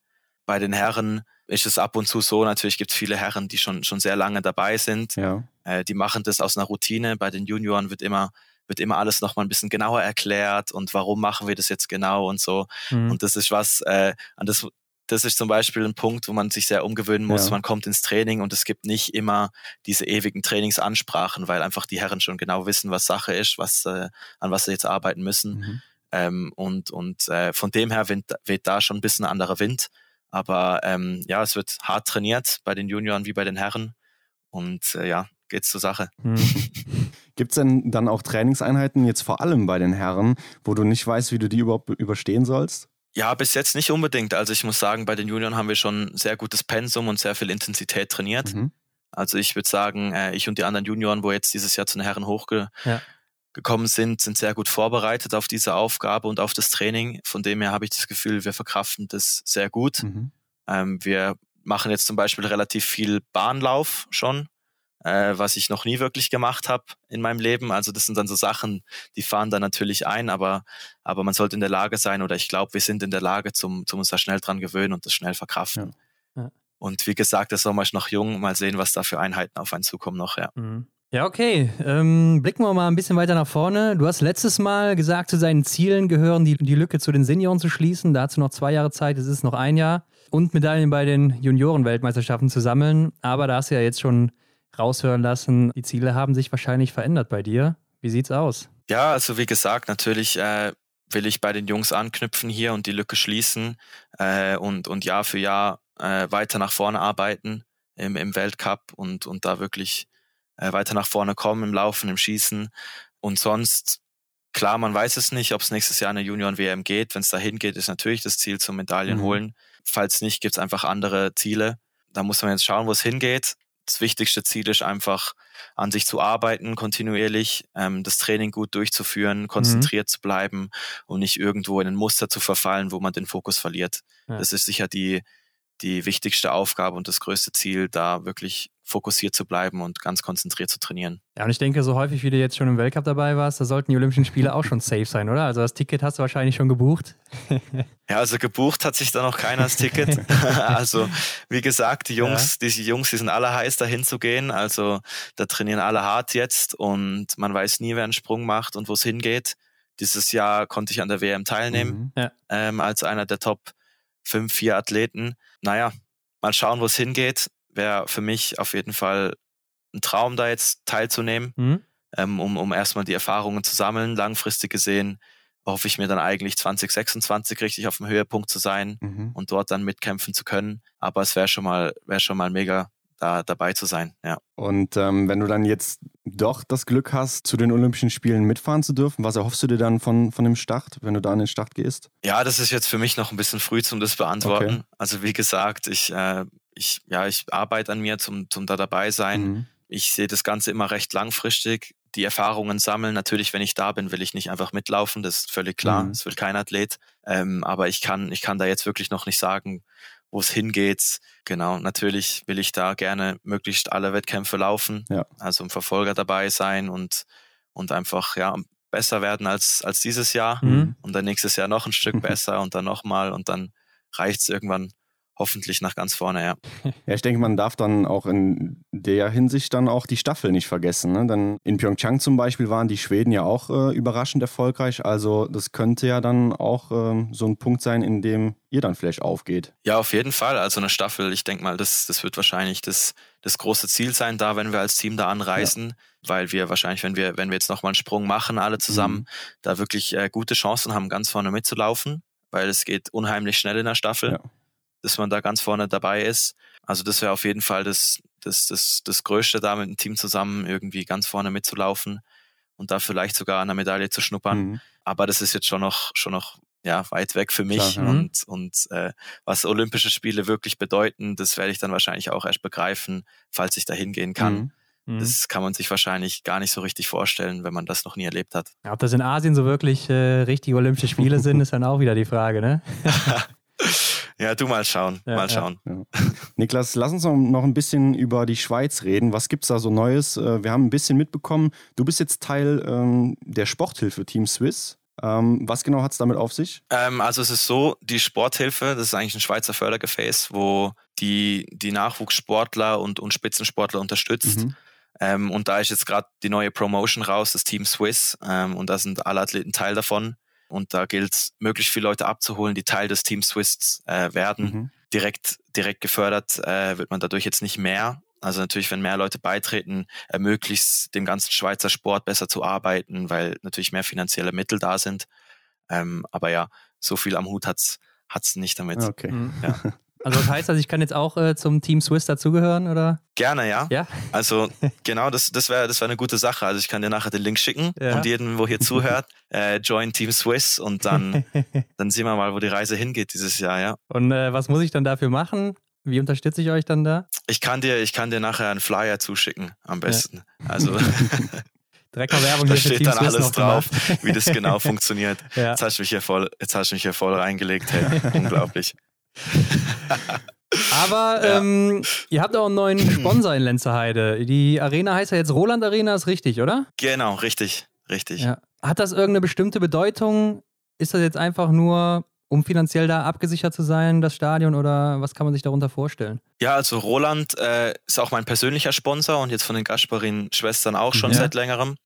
Bei den Herren ist es ab und zu so, natürlich gibt es viele Herren, die schon, schon sehr lange dabei sind. Ja. Äh, die machen das aus einer Routine. Bei den Junioren wird immer, wird immer alles nochmal ein bisschen genauer erklärt und warum machen wir das jetzt genau und so. Mhm. Und das ist was, äh, an das das ist zum Beispiel ein Punkt, wo man sich sehr umgewöhnen muss. Ja. Man kommt ins Training und es gibt nicht immer diese ewigen Trainingsansprachen, weil einfach die Herren schon genau wissen, was Sache ist, was, äh, an was sie jetzt arbeiten müssen. Mhm. Ähm, und und äh, von dem her weht, weht da schon ein bisschen anderer Wind. Aber ähm, ja, es wird hart trainiert bei den Junioren wie bei den Herren. Und äh, ja, geht's zur Sache. Mhm. Gibt es denn dann auch Trainingseinheiten, jetzt vor allem bei den Herren, wo du nicht weißt, wie du die überhaupt überstehen sollst? Ja, bis jetzt nicht unbedingt. Also ich muss sagen, bei den Junioren haben wir schon sehr gutes Pensum und sehr viel Intensität trainiert. Mhm. Also ich würde sagen, äh, ich und die anderen Junioren, wo jetzt dieses Jahr zu den Herren hochgekommen ja. sind, sind sehr gut vorbereitet auf diese Aufgabe und auf das Training. Von dem her habe ich das Gefühl, wir verkraften das sehr gut. Mhm. Ähm, wir machen jetzt zum Beispiel relativ viel Bahnlauf schon äh, was ich noch nie wirklich gemacht habe in meinem Leben. Also das sind dann so Sachen, die fahren da natürlich ein, aber, aber man sollte in der Lage sein oder ich glaube, wir sind in der Lage, zum, zum uns da schnell dran gewöhnen und das schnell verkraften. Ja. Ja. Und wie gesagt, der Sommer ist noch jung, mal sehen, was da für Einheiten auf einen zukommen noch, ja. Mhm. Ja, okay. Ähm, blicken wir mal ein bisschen weiter nach vorne. Du hast letztes Mal gesagt, zu seinen Zielen gehören, die, die Lücke zu den Senioren zu schließen. Da hast du noch zwei Jahre Zeit, es ist noch ein Jahr. Und Medaillen bei den Junioren-Weltmeisterschaften zu sammeln. Aber da hast du ja jetzt schon raushören lassen, die Ziele haben sich wahrscheinlich verändert bei dir. Wie sieht's aus? Ja, also wie gesagt, natürlich äh, will ich bei den Jungs anknüpfen hier und die Lücke schließen äh, und, und Jahr für Jahr äh, weiter nach vorne arbeiten im, im Weltcup und, und da wirklich äh, weiter nach vorne kommen im Laufen, im Schießen. Und sonst, klar, man weiß es nicht, ob es nächstes Jahr eine Junioren-WM geht. Wenn es dahin geht, ist natürlich das Ziel zum Medaillen mhm. holen. Falls nicht, gibt es einfach andere Ziele. Da muss man jetzt schauen, wo es hingeht das wichtigste Ziel ist einfach, an sich zu arbeiten, kontinuierlich, ähm, das Training gut durchzuführen, konzentriert mhm. zu bleiben und nicht irgendwo in ein Muster zu verfallen, wo man den Fokus verliert. Ja. Das ist sicher die, die wichtigste Aufgabe und das größte Ziel, da wirklich fokussiert zu bleiben und ganz konzentriert zu trainieren. Ja, und ich denke, so häufig wie du jetzt schon im Weltcup dabei warst, da sollten die Olympischen Spiele auch schon safe sein, oder? Also das Ticket hast du wahrscheinlich schon gebucht. ja, also gebucht hat sich da noch keiner das Ticket. also wie gesagt, die Jungs, ja. die Jungs, die sind alle heiß, dahin zu gehen. Also da trainieren alle hart jetzt und man weiß nie, wer einen Sprung macht und wo es hingeht. Dieses Jahr konnte ich an der WM teilnehmen, mhm. ja. ähm, als einer der Top 5, 4 Athleten. Naja, mal schauen, wo es hingeht wäre für mich auf jeden Fall ein Traum, da jetzt teilzunehmen, mhm. ähm, um, um erstmal die Erfahrungen zu sammeln. Langfristig gesehen hoffe ich mir dann eigentlich 2026 richtig auf dem Höhepunkt zu sein mhm. und dort dann mitkämpfen zu können. Aber es wäre schon mal, wäre schon mal mega, da dabei zu sein. Ja. Und ähm, wenn du dann jetzt doch das Glück hast, zu den Olympischen Spielen mitfahren zu dürfen, was erhoffst du dir dann von, von dem Start, wenn du da an den Start gehst? Ja, das ist jetzt für mich noch ein bisschen früh zum das beantworten. Okay. Also wie gesagt, ich, äh, ich, ja, ich arbeite an mir zum, zum da dabei sein. Mhm. Ich sehe das Ganze immer recht langfristig. Die Erfahrungen sammeln. Natürlich, wenn ich da bin, will ich nicht einfach mitlaufen. Das ist völlig klar. Mhm. Das will kein Athlet. Ähm, aber ich kann, ich kann da jetzt wirklich noch nicht sagen, wo es hingeht. Genau, natürlich will ich da gerne möglichst alle Wettkämpfe laufen, ja. also im Verfolger dabei sein und, und einfach ja besser werden als, als dieses Jahr mhm. und dann nächstes Jahr noch ein Stück besser und dann nochmal und dann reicht es irgendwann hoffentlich nach ganz vorne, ja. Ja, ich denke, man darf dann auch in der Hinsicht dann auch die Staffel nicht vergessen. Ne? Denn in Pyeongchang zum Beispiel waren die Schweden ja auch äh, überraschend erfolgreich. Also das könnte ja dann auch äh, so ein Punkt sein, in dem ihr dann vielleicht aufgeht. Ja, auf jeden Fall. Also eine Staffel, ich denke mal, das, das wird wahrscheinlich das, das große Ziel sein, da, wenn wir als Team da anreisen, ja. weil wir wahrscheinlich, wenn wir, wenn wir jetzt nochmal einen Sprung machen, alle zusammen, mhm. da wirklich äh, gute Chancen haben, ganz vorne mitzulaufen, weil es geht unheimlich schnell in der Staffel. Ja dass man da ganz vorne dabei ist. Also das wäre auf jeden Fall das, das, das, das Größte, da mit dem Team zusammen irgendwie ganz vorne mitzulaufen und da vielleicht sogar an der Medaille zu schnuppern. Mhm. Aber das ist jetzt schon noch, schon noch ja, weit weg für mich. Klar, ja. Und, und äh, was Olympische Spiele wirklich bedeuten, das werde ich dann wahrscheinlich auch erst begreifen, falls ich da hingehen kann. Mhm. mhm. Das kann man sich wahrscheinlich gar nicht so richtig vorstellen, wenn man das noch nie erlebt hat. ob das in Asien so wirklich äh, richtige Olympische Spiele sind, ist dann auch wieder die Frage, ne? Ja, du mal schauen. Ja, mal schauen. Ja. Niklas, lass uns noch ein bisschen über die Schweiz reden. Was gibt es da so Neues? Äh, wir haben ein bisschen mitbekommen, du bist jetzt Teil ähm, der Sporthilfe Team Swiss. Ähm, was genau hat es damit auf sich? Ähm, also es ist so, die Sporthilfe, das ist eigentlich ein Schweizer Fördergefäß, wo die, die Nachwuchssportler und, und Spitzensportler unterstützt. Mhm. Ähm, und da ist jetzt gerade die neue Promotion raus, das Team Swiss. Ähm, und da sind alle Athleten Teil davon. Und da gilt es, möglichst viele Leute abzuholen, die Teil des Team Swiss äh, werden. Mhm. Direkt, direkt gefördert äh, wird man dadurch jetzt nicht mehr. Also natürlich, wenn mehr Leute beitreten, ermöglicht es dem ganzen Schweizer Sport besser zu arbeiten, weil natürlich mehr finanzielle Mittel da sind. Ähm, aber ja, so viel am Hut hat's hat's nicht damit. Okay. Mhm. Ja. Also das heißt, also ich kann jetzt auch äh, zum Team Swiss dazugehören, oder? Gerne, ja. Ja. Also genau, das, das wäre das wär eine gute Sache. Also ich kann dir nachher den Link schicken ja. und jeden, wo hier zuhört, äh, join Team Swiss und dann, dann sehen wir mal, wo die Reise hingeht dieses Jahr, ja. Und äh, was muss ich dann dafür machen? Wie unterstütze ich euch dann da? Ich kann dir, ich kann dir nachher einen Flyer zuschicken, am besten. Ja. Also Werbung da steht dann alles drauf, wie das genau funktioniert. Ja. Jetzt hast du mich hier voll, jetzt hast du mich hier voll reingelegt. Hey. Unglaublich. Aber ja. ähm, ihr habt auch einen neuen Sponsor in Lenzerheide. Die Arena heißt ja jetzt Roland Arena, ist richtig, oder? Genau, richtig, richtig. Ja. Hat das irgendeine bestimmte Bedeutung? Ist das jetzt einfach nur, um finanziell da abgesichert zu sein, das Stadion, oder was kann man sich darunter vorstellen? Ja, also Roland äh, ist auch mein persönlicher Sponsor und jetzt von den Gasparin-Schwestern auch schon ja. seit längerem.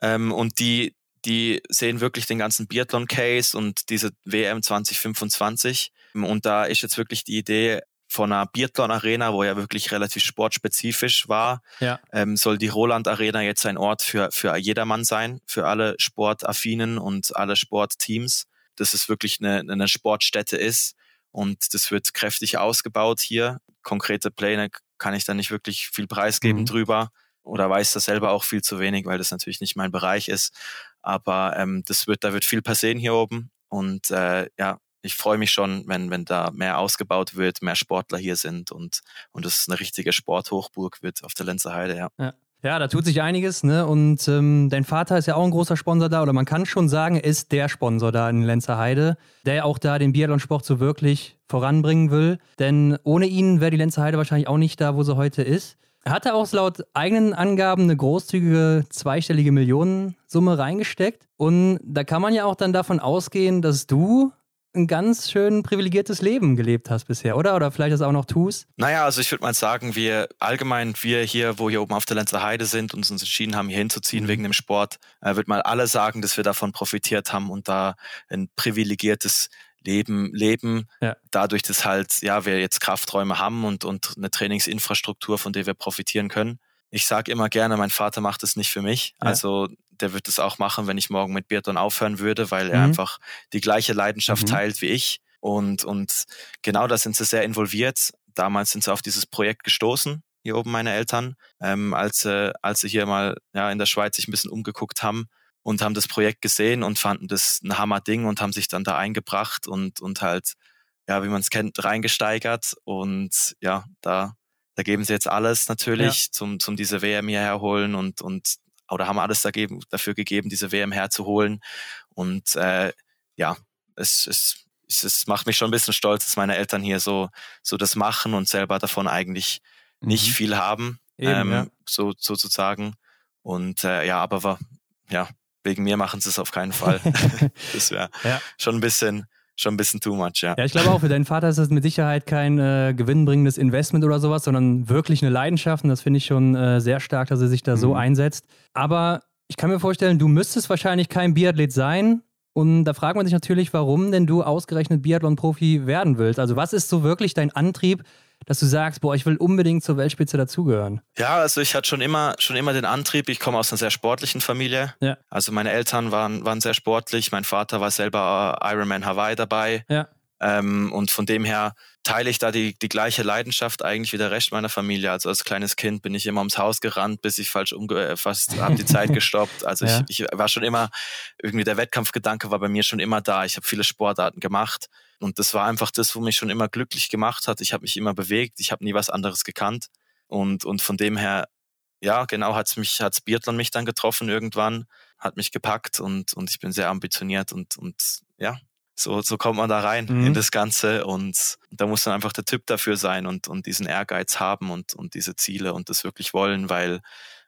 Ähm, und die, die sehen wirklich den ganzen Biathlon-Case und diese WM 2025 und da ist jetzt wirklich die Idee von einer Biathlon-Arena, wo ja wirklich relativ sportspezifisch war, ja. ähm, soll die Roland Arena jetzt ein Ort für, für jedermann sein, für alle Sportaffinen und alle Sportteams, dass es wirklich eine, eine Sportstätte ist. Und das wird kräftig ausgebaut hier. Konkrete Pläne kann ich da nicht wirklich viel preisgeben mhm. drüber oder weiß das selber auch viel zu wenig, weil das natürlich nicht mein Bereich ist. Aber ähm, das wird, da wird viel passieren hier oben. Und äh, ja, ich freue mich schon, wenn, wenn da mehr ausgebaut wird, mehr Sportler hier sind und, und es eine richtige Sporthochburg wird auf der Lenzer Heide, ja. ja. Ja, da tut sich einiges, ne? Und ähm, dein Vater ist ja auch ein großer Sponsor da, oder man kann schon sagen, er ist der Sponsor da in Lenzer Heide, der auch da den Biathlonsport so wirklich voranbringen will. Denn ohne ihn wäre die Lenzer Heide wahrscheinlich auch nicht da, wo sie heute ist. Er hatte auch laut eigenen Angaben eine großzügige zweistellige Millionensumme reingesteckt. Und da kann man ja auch dann davon ausgehen, dass du ein ganz schön privilegiertes Leben gelebt hast bisher, oder? Oder vielleicht das auch noch tust? Naja, also ich würde mal sagen, wir allgemein, wir hier, wo hier oben auf der Lenzer Heide sind und uns entschieden haben, hier hinzuziehen mhm. wegen dem Sport, äh, würde mal alle sagen, dass wir davon profitiert haben und da ein privilegiertes Leben leben, ja. dadurch, dass halt, ja, wir jetzt Krafträume haben und, und eine Trainingsinfrastruktur, von der wir profitieren können. Ich sage immer gerne, mein Vater macht es nicht für mich. Ja. Also der wird es auch machen, wenn ich morgen mit Biathlon aufhören würde, weil er mhm. einfach die gleiche Leidenschaft mhm. teilt wie ich. Und, und genau da sind sie sehr involviert. Damals sind sie auf dieses Projekt gestoßen, hier oben meine Eltern, ähm, als, äh, als sie hier mal ja, in der Schweiz sich ein bisschen umgeguckt haben und haben das Projekt gesehen und fanden das ein Hammer-Ding und haben sich dann da eingebracht und, und halt, ja, wie man es kennt, reingesteigert. Und ja, da, da geben sie jetzt alles natürlich, ja. zum, zum diese WM hierher holen und, und oder haben alles dagegen, dafür gegeben, diese WM herzuholen. Und äh, ja, es, es, es macht mich schon ein bisschen stolz, dass meine Eltern hier so, so das machen und selber davon eigentlich mhm. nicht viel haben, Eben, ähm, ja. so sozusagen. Und äh, ja, aber war, ja, wegen mir machen sie es auf keinen Fall. das wäre ja. schon ein bisschen, schon ein bisschen too much, ja. Ja, ich glaube auch, für deinen Vater ist das mit Sicherheit kein äh, gewinnbringendes Investment oder sowas, sondern wirklich eine Leidenschaft. Und das finde ich schon äh, sehr stark, dass er sich da mhm. so einsetzt. Aber ich kann mir vorstellen, du müsstest wahrscheinlich kein Biathlet sein. Und da fragt man sich natürlich, warum denn du ausgerechnet Biathlon-Profi werden willst. Also was ist so wirklich dein Antrieb, dass du sagst, boah, ich will unbedingt zur Weltspitze dazugehören? Ja, also ich hatte schon immer, schon immer den Antrieb. Ich komme aus einer sehr sportlichen Familie. Ja. Also meine Eltern waren, waren sehr sportlich. Mein Vater war selber Ironman Hawaii dabei. Ja. Ähm, und von dem her teile ich da die, die gleiche Leidenschaft eigentlich wie der Rest meiner Familie. Also als kleines Kind bin ich immer ums Haus gerannt, bis ich falsch umgefasst habe, die Zeit gestoppt. Also ja. ich, ich war schon immer, irgendwie der Wettkampfgedanke war bei mir schon immer da. Ich habe viele Sportarten gemacht. Und das war einfach das, wo mich schon immer glücklich gemacht hat. Ich habe mich immer bewegt, ich habe nie was anderes gekannt. Und, und von dem her, ja, genau, hat's mich, hat's Biathlon mich dann getroffen irgendwann, hat mich gepackt und, und ich bin sehr ambitioniert und, und ja, so, so kommt man da rein mhm. in das Ganze und da muss dann einfach der Typ dafür sein und, und diesen Ehrgeiz haben und, und diese Ziele und das wirklich wollen, weil,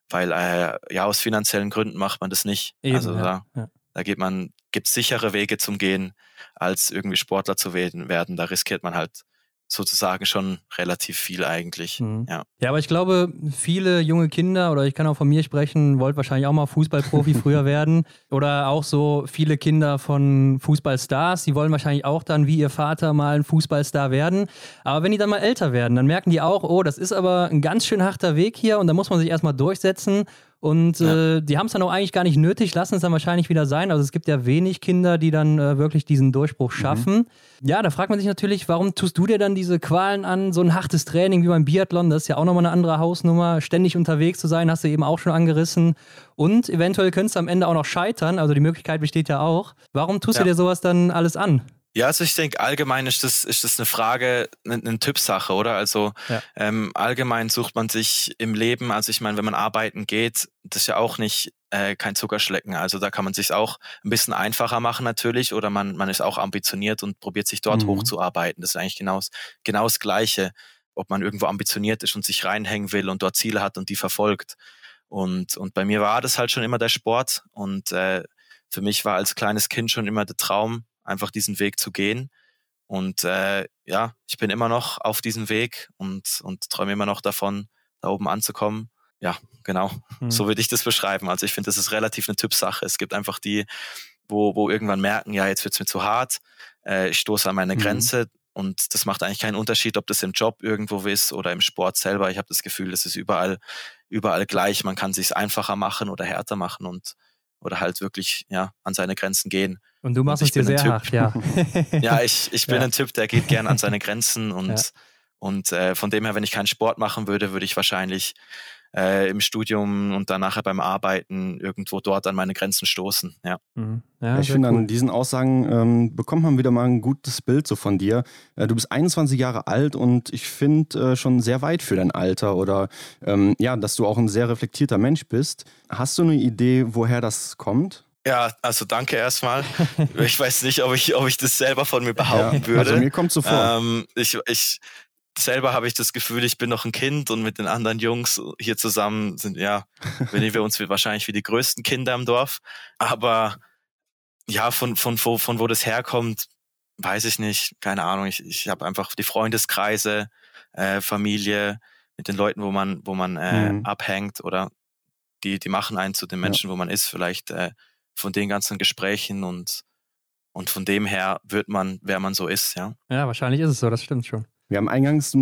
weil äh, ja, aus finanziellen Gründen macht man das nicht. Eben, also ja, da, ja. da geht man, gibt sichere Wege zum Gehen, als irgendwie Sportler zu werden. Da riskiert man halt sozusagen schon relativ viel eigentlich. Mhm. Ja. ja, aber ich glaube, viele junge Kinder, oder ich kann auch von mir sprechen, wollt wahrscheinlich auch mal Fußballprofi früher werden. Oder auch so viele Kinder von Fußballstars, die wollen wahrscheinlich auch dann wie ihr Vater mal ein Fußballstar werden. Aber wenn die dann mal älter werden, dann merken die auch, oh, das ist aber ein ganz schön harter Weg hier und da muss man sich erstmal durchsetzen. Und ja. äh, die haben es dann auch eigentlich gar nicht nötig, lassen es dann wahrscheinlich wieder sein. Also es gibt ja wenig Kinder, die dann äh, wirklich diesen Durchbruch mhm. schaffen. Mhm. Ja, da fragt man sich natürlich, warum tust du dir dann diese Qualen an? So ein hartes Training wie beim Biathlon, das ist ja auch nochmal eine andere Hausnummer. Ständig unterwegs zu sein, hast du eben auch schon angerissen. Und eventuell könntest du am Ende auch noch scheitern. Also die Möglichkeit besteht ja auch. Warum tust ja. du dir sowas dann alles an? Ja, also ich denke, allgemein ist das, ist das eine Frage, eine, eine Typsache, oder? Also ja. ähm, allgemein sucht man sich im Leben, also ich meine, wenn man arbeiten geht, das ist ja auch nicht äh, kein Zuckerschlecken. Also da kann man sich auch ein bisschen einfacher machen natürlich, oder man, man ist auch ambitioniert und probiert sich dort mhm. hochzuarbeiten. Das ist eigentlich genau, genau das Gleiche, ob man irgendwo ambitioniert ist und sich reinhängen will und dort Ziele hat und die verfolgt. Und, und bei mir war das halt schon immer der Sport und äh, für mich war als kleines Kind schon immer der Traum, einfach diesen Weg zu gehen. Und äh, ja, ich bin immer noch auf diesem Weg und, und träume immer noch davon, da oben anzukommen. Ja, genau. Mhm. So würde ich das beschreiben. Also ich finde, das ist relativ eine Typsache. Es gibt einfach die, wo, wo irgendwann merken, ja, jetzt wird's mir zu hart, äh, ich stoße an meine mhm. Grenze. Und das macht eigentlich keinen Unterschied, ob das im Job irgendwo ist oder im Sport selber. Ich habe das Gefühl, das ist überall, überall gleich. Man kann sich einfacher machen oder härter machen und oder halt wirklich ja an seine Grenzen gehen. Und du machst es dir sehr hart, ja. ja, ich, ich bin ja. ein Typ, der geht gern an seine Grenzen und, ja. und äh, von dem her, wenn ich keinen Sport machen würde, würde ich wahrscheinlich äh, im Studium und dann nachher beim Arbeiten irgendwo dort an meine Grenzen stoßen. Ja. Mhm. ja ich finde, cool. an diesen Aussagen ähm, bekommt man wieder mal ein gutes Bild so von dir. Äh, du bist 21 Jahre alt und ich finde äh, schon sehr weit für dein Alter oder ähm, ja, dass du auch ein sehr reflektierter Mensch bist. Hast du eine Idee, woher das kommt? Ja, also danke erstmal. ich weiß nicht, ob ich, ob ich das selber von mir behaupten ja, würde. Also mir kommt so vor. Ähm, ich, ich, selber habe ich das Gefühl, ich bin noch ein Kind und mit den anderen Jungs hier zusammen sind, ja, benehmen wir uns wahrscheinlich wie die größten Kinder im Dorf. Aber ja, von, von, von, von wo das herkommt, weiß ich nicht. Keine Ahnung. Ich, ich habe einfach die Freundeskreise, äh, Familie, mit den Leuten, wo man, wo man äh, mhm. abhängt oder die, die machen einen zu den Menschen, ja. wo man ist, vielleicht äh, von den ganzen Gesprächen und, und von dem her wird man, wer man so ist, ja. Ja, wahrscheinlich ist es so, das stimmt schon. Wir haben eingangs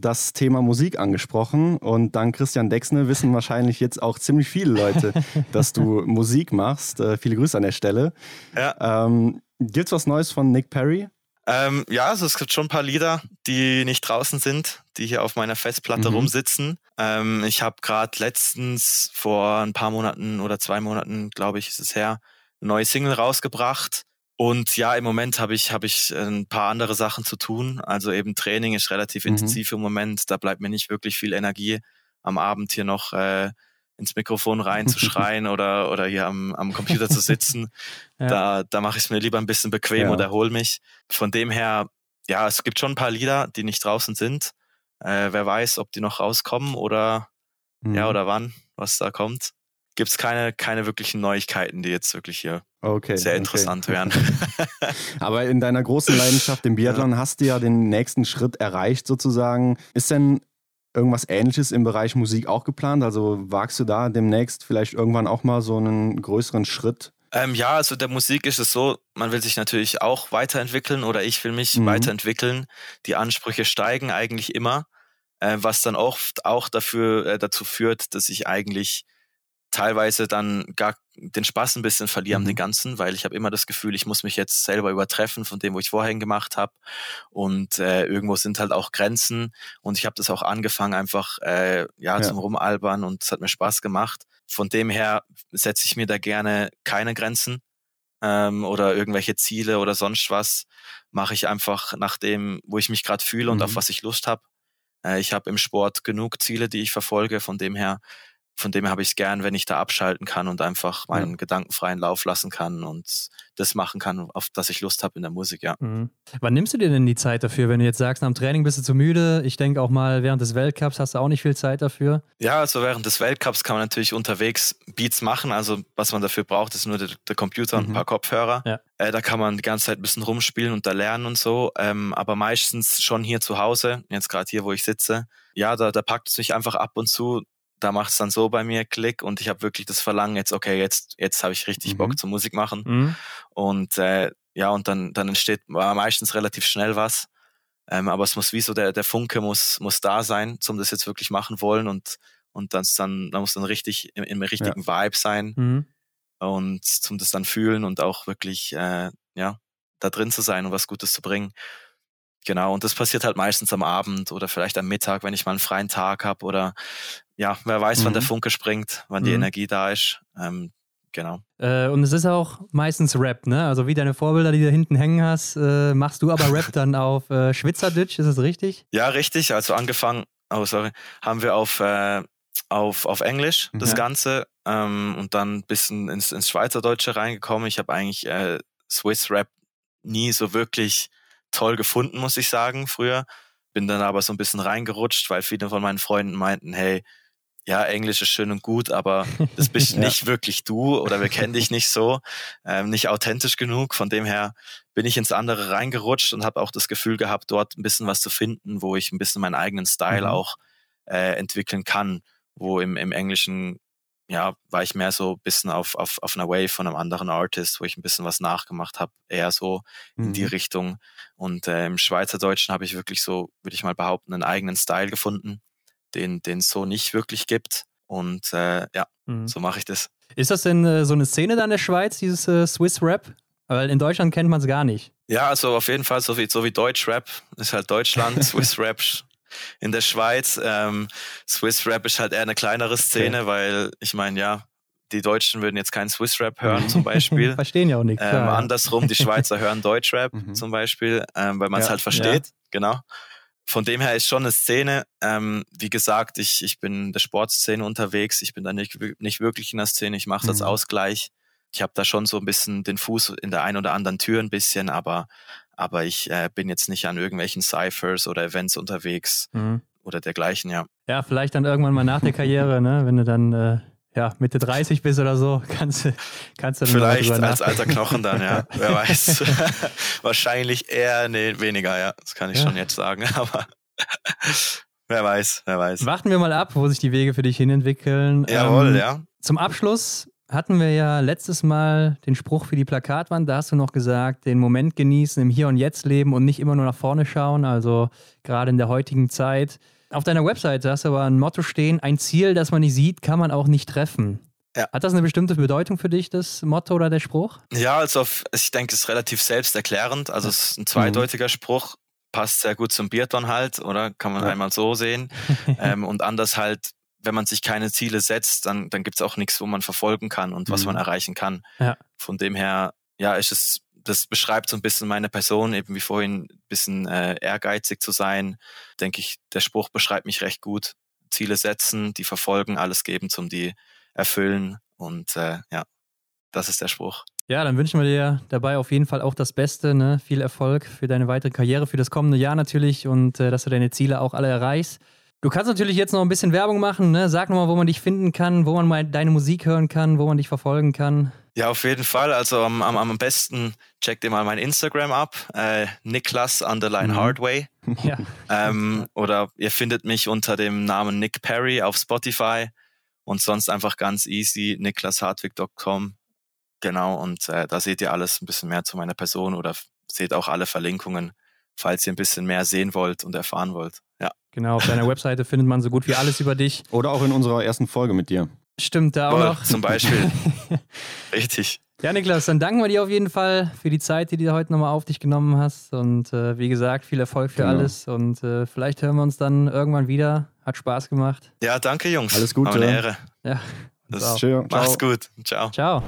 das Thema Musik angesprochen und dank Christian Dexne wissen wahrscheinlich jetzt auch ziemlich viele Leute, dass du Musik machst. Äh, viele Grüße an der Stelle. Ja. Ähm, gibt's was Neues von Nick Perry? Ähm, ja, also es gibt schon ein paar Lieder, die nicht draußen sind, die hier auf meiner Festplatte mhm. rumsitzen. Ähm, ich habe gerade letztens vor ein paar Monaten oder zwei Monaten, glaube ich, ist es her, eine neue Single rausgebracht. Und ja, im Moment habe ich, hab ich ein paar andere Sachen zu tun. Also eben Training ist relativ mhm. intensiv im Moment. Da bleibt mir nicht wirklich viel Energie, am Abend hier noch äh, ins Mikrofon reinzuschreien oder, oder hier am, am Computer zu sitzen. ja. Da, da mache ich es mir lieber ein bisschen bequem ja. und erhole mich. Von dem her, ja, es gibt schon ein paar Lieder, die nicht draußen sind. Äh, wer weiß, ob die noch rauskommen oder mhm. ja, oder wann, was da kommt gibt es keine, keine wirklichen Neuigkeiten, die jetzt wirklich hier okay, sehr interessant okay. wären. Aber in deiner großen Leidenschaft im Biathlon ja. hast du ja den nächsten Schritt erreicht sozusagen. Ist denn irgendwas Ähnliches im Bereich Musik auch geplant? Also wagst du da demnächst vielleicht irgendwann auch mal so einen größeren Schritt? Ähm, ja, also der Musik ist es so, man will sich natürlich auch weiterentwickeln oder ich will mich mhm. weiterentwickeln. Die Ansprüche steigen eigentlich immer, äh, was dann oft auch dafür, äh, dazu führt, dass ich eigentlich teilweise dann gar den Spaß ein bisschen verlieren mhm. den Ganzen, weil ich habe immer das Gefühl, ich muss mich jetzt selber übertreffen von dem, wo ich vorhin gemacht habe. Und äh, irgendwo sind halt auch Grenzen. Und ich habe das auch angefangen, einfach äh, ja, ja, zum Rumalbern und es hat mir Spaß gemacht. Von dem her setze ich mir da gerne keine Grenzen ähm, oder irgendwelche Ziele oder sonst was. Mache ich einfach nach dem, wo ich mich gerade fühle mhm. und auf mhm. was ich Lust habe. Äh, ich habe im Sport genug Ziele, die ich verfolge. Von dem her von dem habe ich es gern, wenn ich da abschalten kann und einfach meinen ja. gedankenfreien Lauf lassen kann und das machen kann, auf das ich Lust habe in der Musik, ja. Mhm. Wann nimmst du dir denn die Zeit dafür, wenn du jetzt sagst, nach dem Training bist du zu müde? Ich denke auch mal, während des Weltcups hast du auch nicht viel Zeit dafür. Ja, also während des Weltcups kann man natürlich unterwegs Beats machen. Also was man dafür braucht, ist nur der, der Computer und ein mhm. paar Kopfhörer. Ja. Äh, da kann man die ganze Zeit ein bisschen rumspielen und da lernen und so. Ähm, aber meistens schon hier zu Hause, jetzt gerade hier, wo ich sitze. Ja, da, da packt es mich einfach ab und zu da macht es dann so bei mir Klick und ich habe wirklich das Verlangen, jetzt, okay, jetzt, jetzt habe ich richtig mhm. Bock zur Musik machen. Mhm. Und äh, ja, und dann, dann entsteht meistens relativ schnell was. Ähm, aber es muss wie so, der, der Funke muss, muss da sein, um das jetzt wirklich machen wollen und, und das dann, da muss dann richtig im, im richtigen ja. Vibe sein mhm. und zum das dann fühlen und auch wirklich, äh, ja, da drin zu sein und was Gutes zu bringen. Genau, und das passiert halt meistens am Abend oder vielleicht am Mittag, wenn ich mal einen freien Tag habe oder ja, wer weiß, mhm. wann der mhm. Funke springt, wann mhm. die Energie da ist. Ähm, genau. Äh, und es ist auch meistens Rap, ne? Also wie deine Vorbilder, die du hinten hängen hast, äh, machst du aber Rap dann auf äh, Schwitzerdütsch, ist das richtig? Ja, richtig. Also angefangen, oh sorry, haben wir auf, äh, auf, auf Englisch das ja. Ganze ähm, und dann ein bisschen ins, ins Schweizerdeutsche reingekommen. Ich habe eigentlich äh, Swiss Rap nie so wirklich toll gefunden, muss ich sagen, früher. Bin dann aber so ein bisschen reingerutscht, weil viele von meinen Freunden meinten, hey, ja, Englisch ist schön und gut, aber das bist ja. nicht wirklich du oder wir kennen dich nicht so, ähm, nicht authentisch genug. Von dem her bin ich ins andere reingerutscht und habe auch das Gefühl gehabt, dort ein bisschen was zu finden, wo ich ein bisschen meinen eigenen Style mhm. auch äh, entwickeln kann, wo im, im Englischen ja, war ich mehr so ein bisschen auf, auf, auf einer Wave von einem anderen Artist, wo ich ein bisschen was nachgemacht habe, eher so mhm. in die mhm. Richtung. Und äh, im Schweizerdeutschen habe ich wirklich so, würde ich mal behaupten, einen eigenen Style gefunden, den den es so nicht wirklich gibt. Und äh, ja, mhm. so mache ich das. Ist das denn äh, so eine Szene da in der Schweiz, dieses äh, Swiss Rap? Weil in Deutschland kennt man es gar nicht. Ja, also auf jeden Fall, so wie, so wie Deutsch Rap ist halt Deutschland, Swiss Rap in der Schweiz. Ähm, Swiss Rap ist halt eher eine kleinere Szene, okay. weil ich meine, ja, die Deutschen würden jetzt keinen Swiss Rap hören zum Beispiel. Verstehen ja auch nichts. Ähm, andersrum, die Schweizer hören Deutschrap mhm. zum Beispiel, ähm, weil man es ja, halt versteht. Ja. Genau. Von dem her ist schon eine Szene. Ähm, wie gesagt, ich, ich bin in der Sportszene unterwegs. Ich bin da nicht, nicht wirklich in der Szene. Ich mache es mhm. als Ausgleich. Ich habe da schon so ein bisschen den Fuß in der einen oder anderen Tür ein bisschen, aber aber ich äh, bin jetzt nicht an irgendwelchen Cyphers oder Events unterwegs mhm. oder dergleichen, ja. Ja, vielleicht dann irgendwann mal nach der Karriere, ne, wenn du dann äh, ja, Mitte 30 bist oder so, kannst, du kannst du dann Vielleicht als alter Knochen dann, ja, wer weiß. Wahrscheinlich eher, nee, weniger, ja, das kann ich ja. schon jetzt sagen, aber wer weiß, wer weiß. Warten wir mal ab, wo sich die Wege für dich hinentwickeln. Jawohl, ähm, ja. Zum Abschluss hatten wir ja letztes Mal den Spruch für die Plakatwand. Da hast du noch gesagt, den Moment genießen, im Hier und Jetzt leben und nicht immer nur nach vorne schauen. Also gerade in der heutigen Zeit. Auf deiner Webseite hast du aber ein Motto stehen: Ein Ziel, das man nicht sieht, kann man auch nicht treffen. Ja. Hat das eine bestimmte Bedeutung für dich, das Motto oder der Spruch? Ja, also ich denke, es ist relativ selbsterklärend. Also es ist ein zweideutiger mhm. Spruch, passt sehr gut zum Biathlon halt, oder? Kann man ja. einmal so sehen. ähm, und anders halt wenn man sich keine Ziele setzt, dann, dann gibt es auch nichts, wo man verfolgen kann und was mhm. man erreichen kann. Ja. Von dem her, ja, ist es, das beschreibt so ein bisschen meine Person, eben wie vorhin ein bisschen äh, ehrgeizig zu sein. Denke ich, der Spruch beschreibt mich recht gut. Ziele setzen, die verfolgen, alles geben zum die erfüllen. Und äh, ja, das ist der Spruch. Ja, dann wünschen wir dir dabei auf jeden Fall auch das Beste, ne? viel Erfolg für deine weitere Karriere, für das kommende Jahr natürlich und äh, dass du deine Ziele auch alle erreichst. Du kannst natürlich jetzt noch ein bisschen Werbung machen. Ne? Sag nochmal, wo man dich finden kann, wo man mal deine Musik hören kann, wo man dich verfolgen kann. Ja, auf jeden Fall. Also am, am, am besten checkt ihr mal mein Instagram ab, äh, Niklas Underline mhm. Hardway. Ja. Ähm, oder ihr findet mich unter dem Namen Nick Perry auf Spotify und sonst einfach ganz easy niklashartwig.com. Genau, und äh, da seht ihr alles ein bisschen mehr zu meiner Person oder seht auch alle Verlinkungen, falls ihr ein bisschen mehr sehen wollt und erfahren wollt. Ja. Genau, auf deiner Webseite findet man so gut wie alles über dich. Oder auch in unserer ersten Folge mit dir. Stimmt, da auch Voll, noch. Zum Beispiel. Richtig. Ja, Niklas, dann danken wir dir auf jeden Fall für die Zeit, die du heute nochmal auf dich genommen hast. Und äh, wie gesagt, viel Erfolg für genau. alles. Und äh, vielleicht hören wir uns dann irgendwann wieder. Hat Spaß gemacht. Ja, danke, Jungs. Alles Gute. eine Ehre. Ja. Das Schön. Mach's gut. Ciao. Ciao.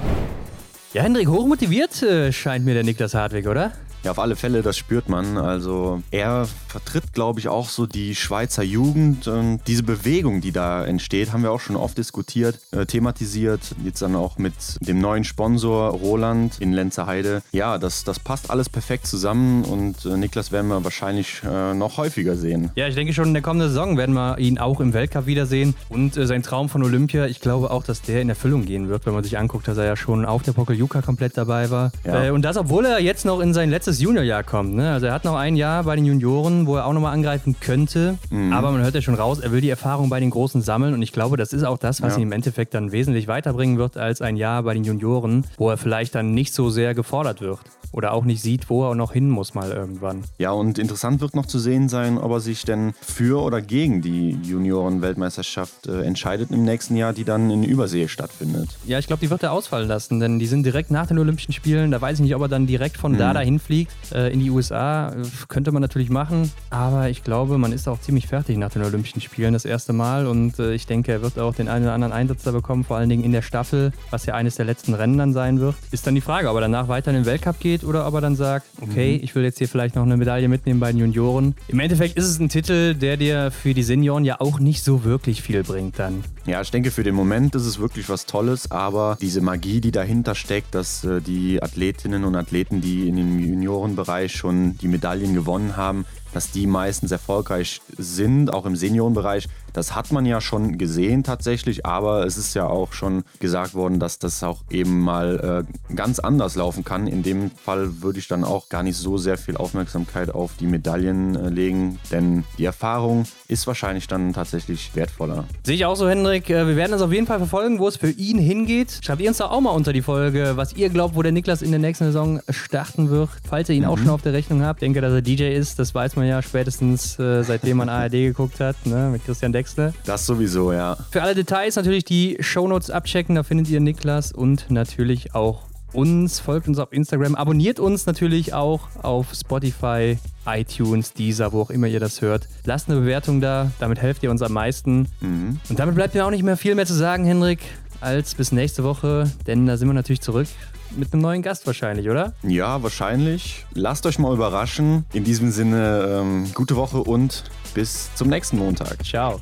Ja, Hendrik, hochmotiviert äh, scheint mir der Niklas Hartwig, oder? Ja, auf alle Fälle, das spürt man. Also er vertritt, glaube ich, auch so die Schweizer Jugend. Und diese Bewegung, die da entsteht, haben wir auch schon oft diskutiert, äh, thematisiert. Jetzt dann auch mit dem neuen Sponsor Roland in Lenzerheide. Ja, das, das passt alles perfekt zusammen und äh, Niklas werden wir wahrscheinlich äh, noch häufiger sehen. Ja, ich denke schon in der kommenden Saison werden wir ihn auch im Weltcup wiedersehen. Und äh, sein Traum von Olympia, ich glaube auch, dass der in Erfüllung gehen wird, wenn man sich anguckt, dass er ja schon auf der Pokeljuka komplett dabei war. Ja. Äh, und das, obwohl er jetzt noch in sein letztes das Juniorjahr kommt. Ne? Also er hat noch ein Jahr bei den Junioren, wo er auch nochmal angreifen könnte. Mhm. Aber man hört ja schon raus, er will die Erfahrung bei den Großen sammeln. Und ich glaube, das ist auch das, was ja. ihn im Endeffekt dann wesentlich weiterbringen wird als ein Jahr bei den Junioren, wo er vielleicht dann nicht so sehr gefordert wird oder auch nicht sieht, wo er noch hin muss mal irgendwann. Ja, und interessant wird noch zu sehen sein, ob er sich denn für oder gegen die Junioren-Weltmeisterschaft äh, entscheidet im nächsten Jahr, die dann in Übersee stattfindet. Ja, ich glaube, die wird er ausfallen lassen, denn die sind direkt nach den Olympischen Spielen. Da weiß ich nicht, ob er dann direkt von mhm. da dahin fliegt äh, in die USA. Könnte man natürlich machen, aber ich glaube, man ist auch ziemlich fertig nach den Olympischen Spielen das erste Mal und äh, ich denke, er wird auch den einen oder anderen Einsatz da bekommen, vor allen Dingen in der Staffel, was ja eines der letzten Rennen dann sein wird. Ist dann die Frage, ob er danach weiter in den Weltcup geht oder ob er dann sagt, okay, mhm. ich will jetzt hier vielleicht noch eine Medaille mitnehmen bei den Junioren. Im Endeffekt ist es ein Titel, der dir für die Senioren ja auch nicht so wirklich viel bringt dann. Ja, ich denke, für den Moment ist es wirklich was Tolles, aber diese Magie, die dahinter steckt, dass äh, die Athletinnen und Athleten, die in dem Juniorenbereich schon die Medaillen gewonnen haben, dass die meistens erfolgreich sind, auch im Seniorenbereich. Das hat man ja schon gesehen tatsächlich, aber es ist ja auch schon gesagt worden, dass das auch eben mal äh, ganz anders laufen kann. In dem Fall würde ich dann auch gar nicht so sehr viel Aufmerksamkeit auf die Medaillen äh, legen, denn die Erfahrung ist wahrscheinlich dann tatsächlich wertvoller. Sehe ich auch so, Hendrik. Äh, wir werden das auf jeden Fall verfolgen, wo es für ihn hingeht. Schreibt ihr uns da auch mal unter die Folge, was ihr glaubt, wo der Niklas in der nächsten Saison starten wird. Falls ihr ihn mhm. auch schon auf der Rechnung habt. Ich denke, dass er DJ ist, das weiß man ja spätestens äh, seitdem man ARD geguckt hat, ne, mit Christian Deck Wechsel. Das sowieso, ja. Für alle Details natürlich die Shownotes abchecken, da findet ihr Niklas und natürlich auch uns, folgt uns auf Instagram, abonniert uns natürlich auch auf Spotify, iTunes, Deezer, wo auch immer ihr das hört. Lasst eine Bewertung da, damit helft ihr uns am meisten. Mhm. Und damit bleibt mir auch nicht mehr viel mehr zu sagen, Henrik, als bis nächste Woche, denn da sind wir natürlich zurück mit einem neuen Gast wahrscheinlich, oder? Ja, wahrscheinlich. Lasst euch mal überraschen. In diesem Sinne, ähm, gute Woche und bis zum nächsten Montag. Ciao.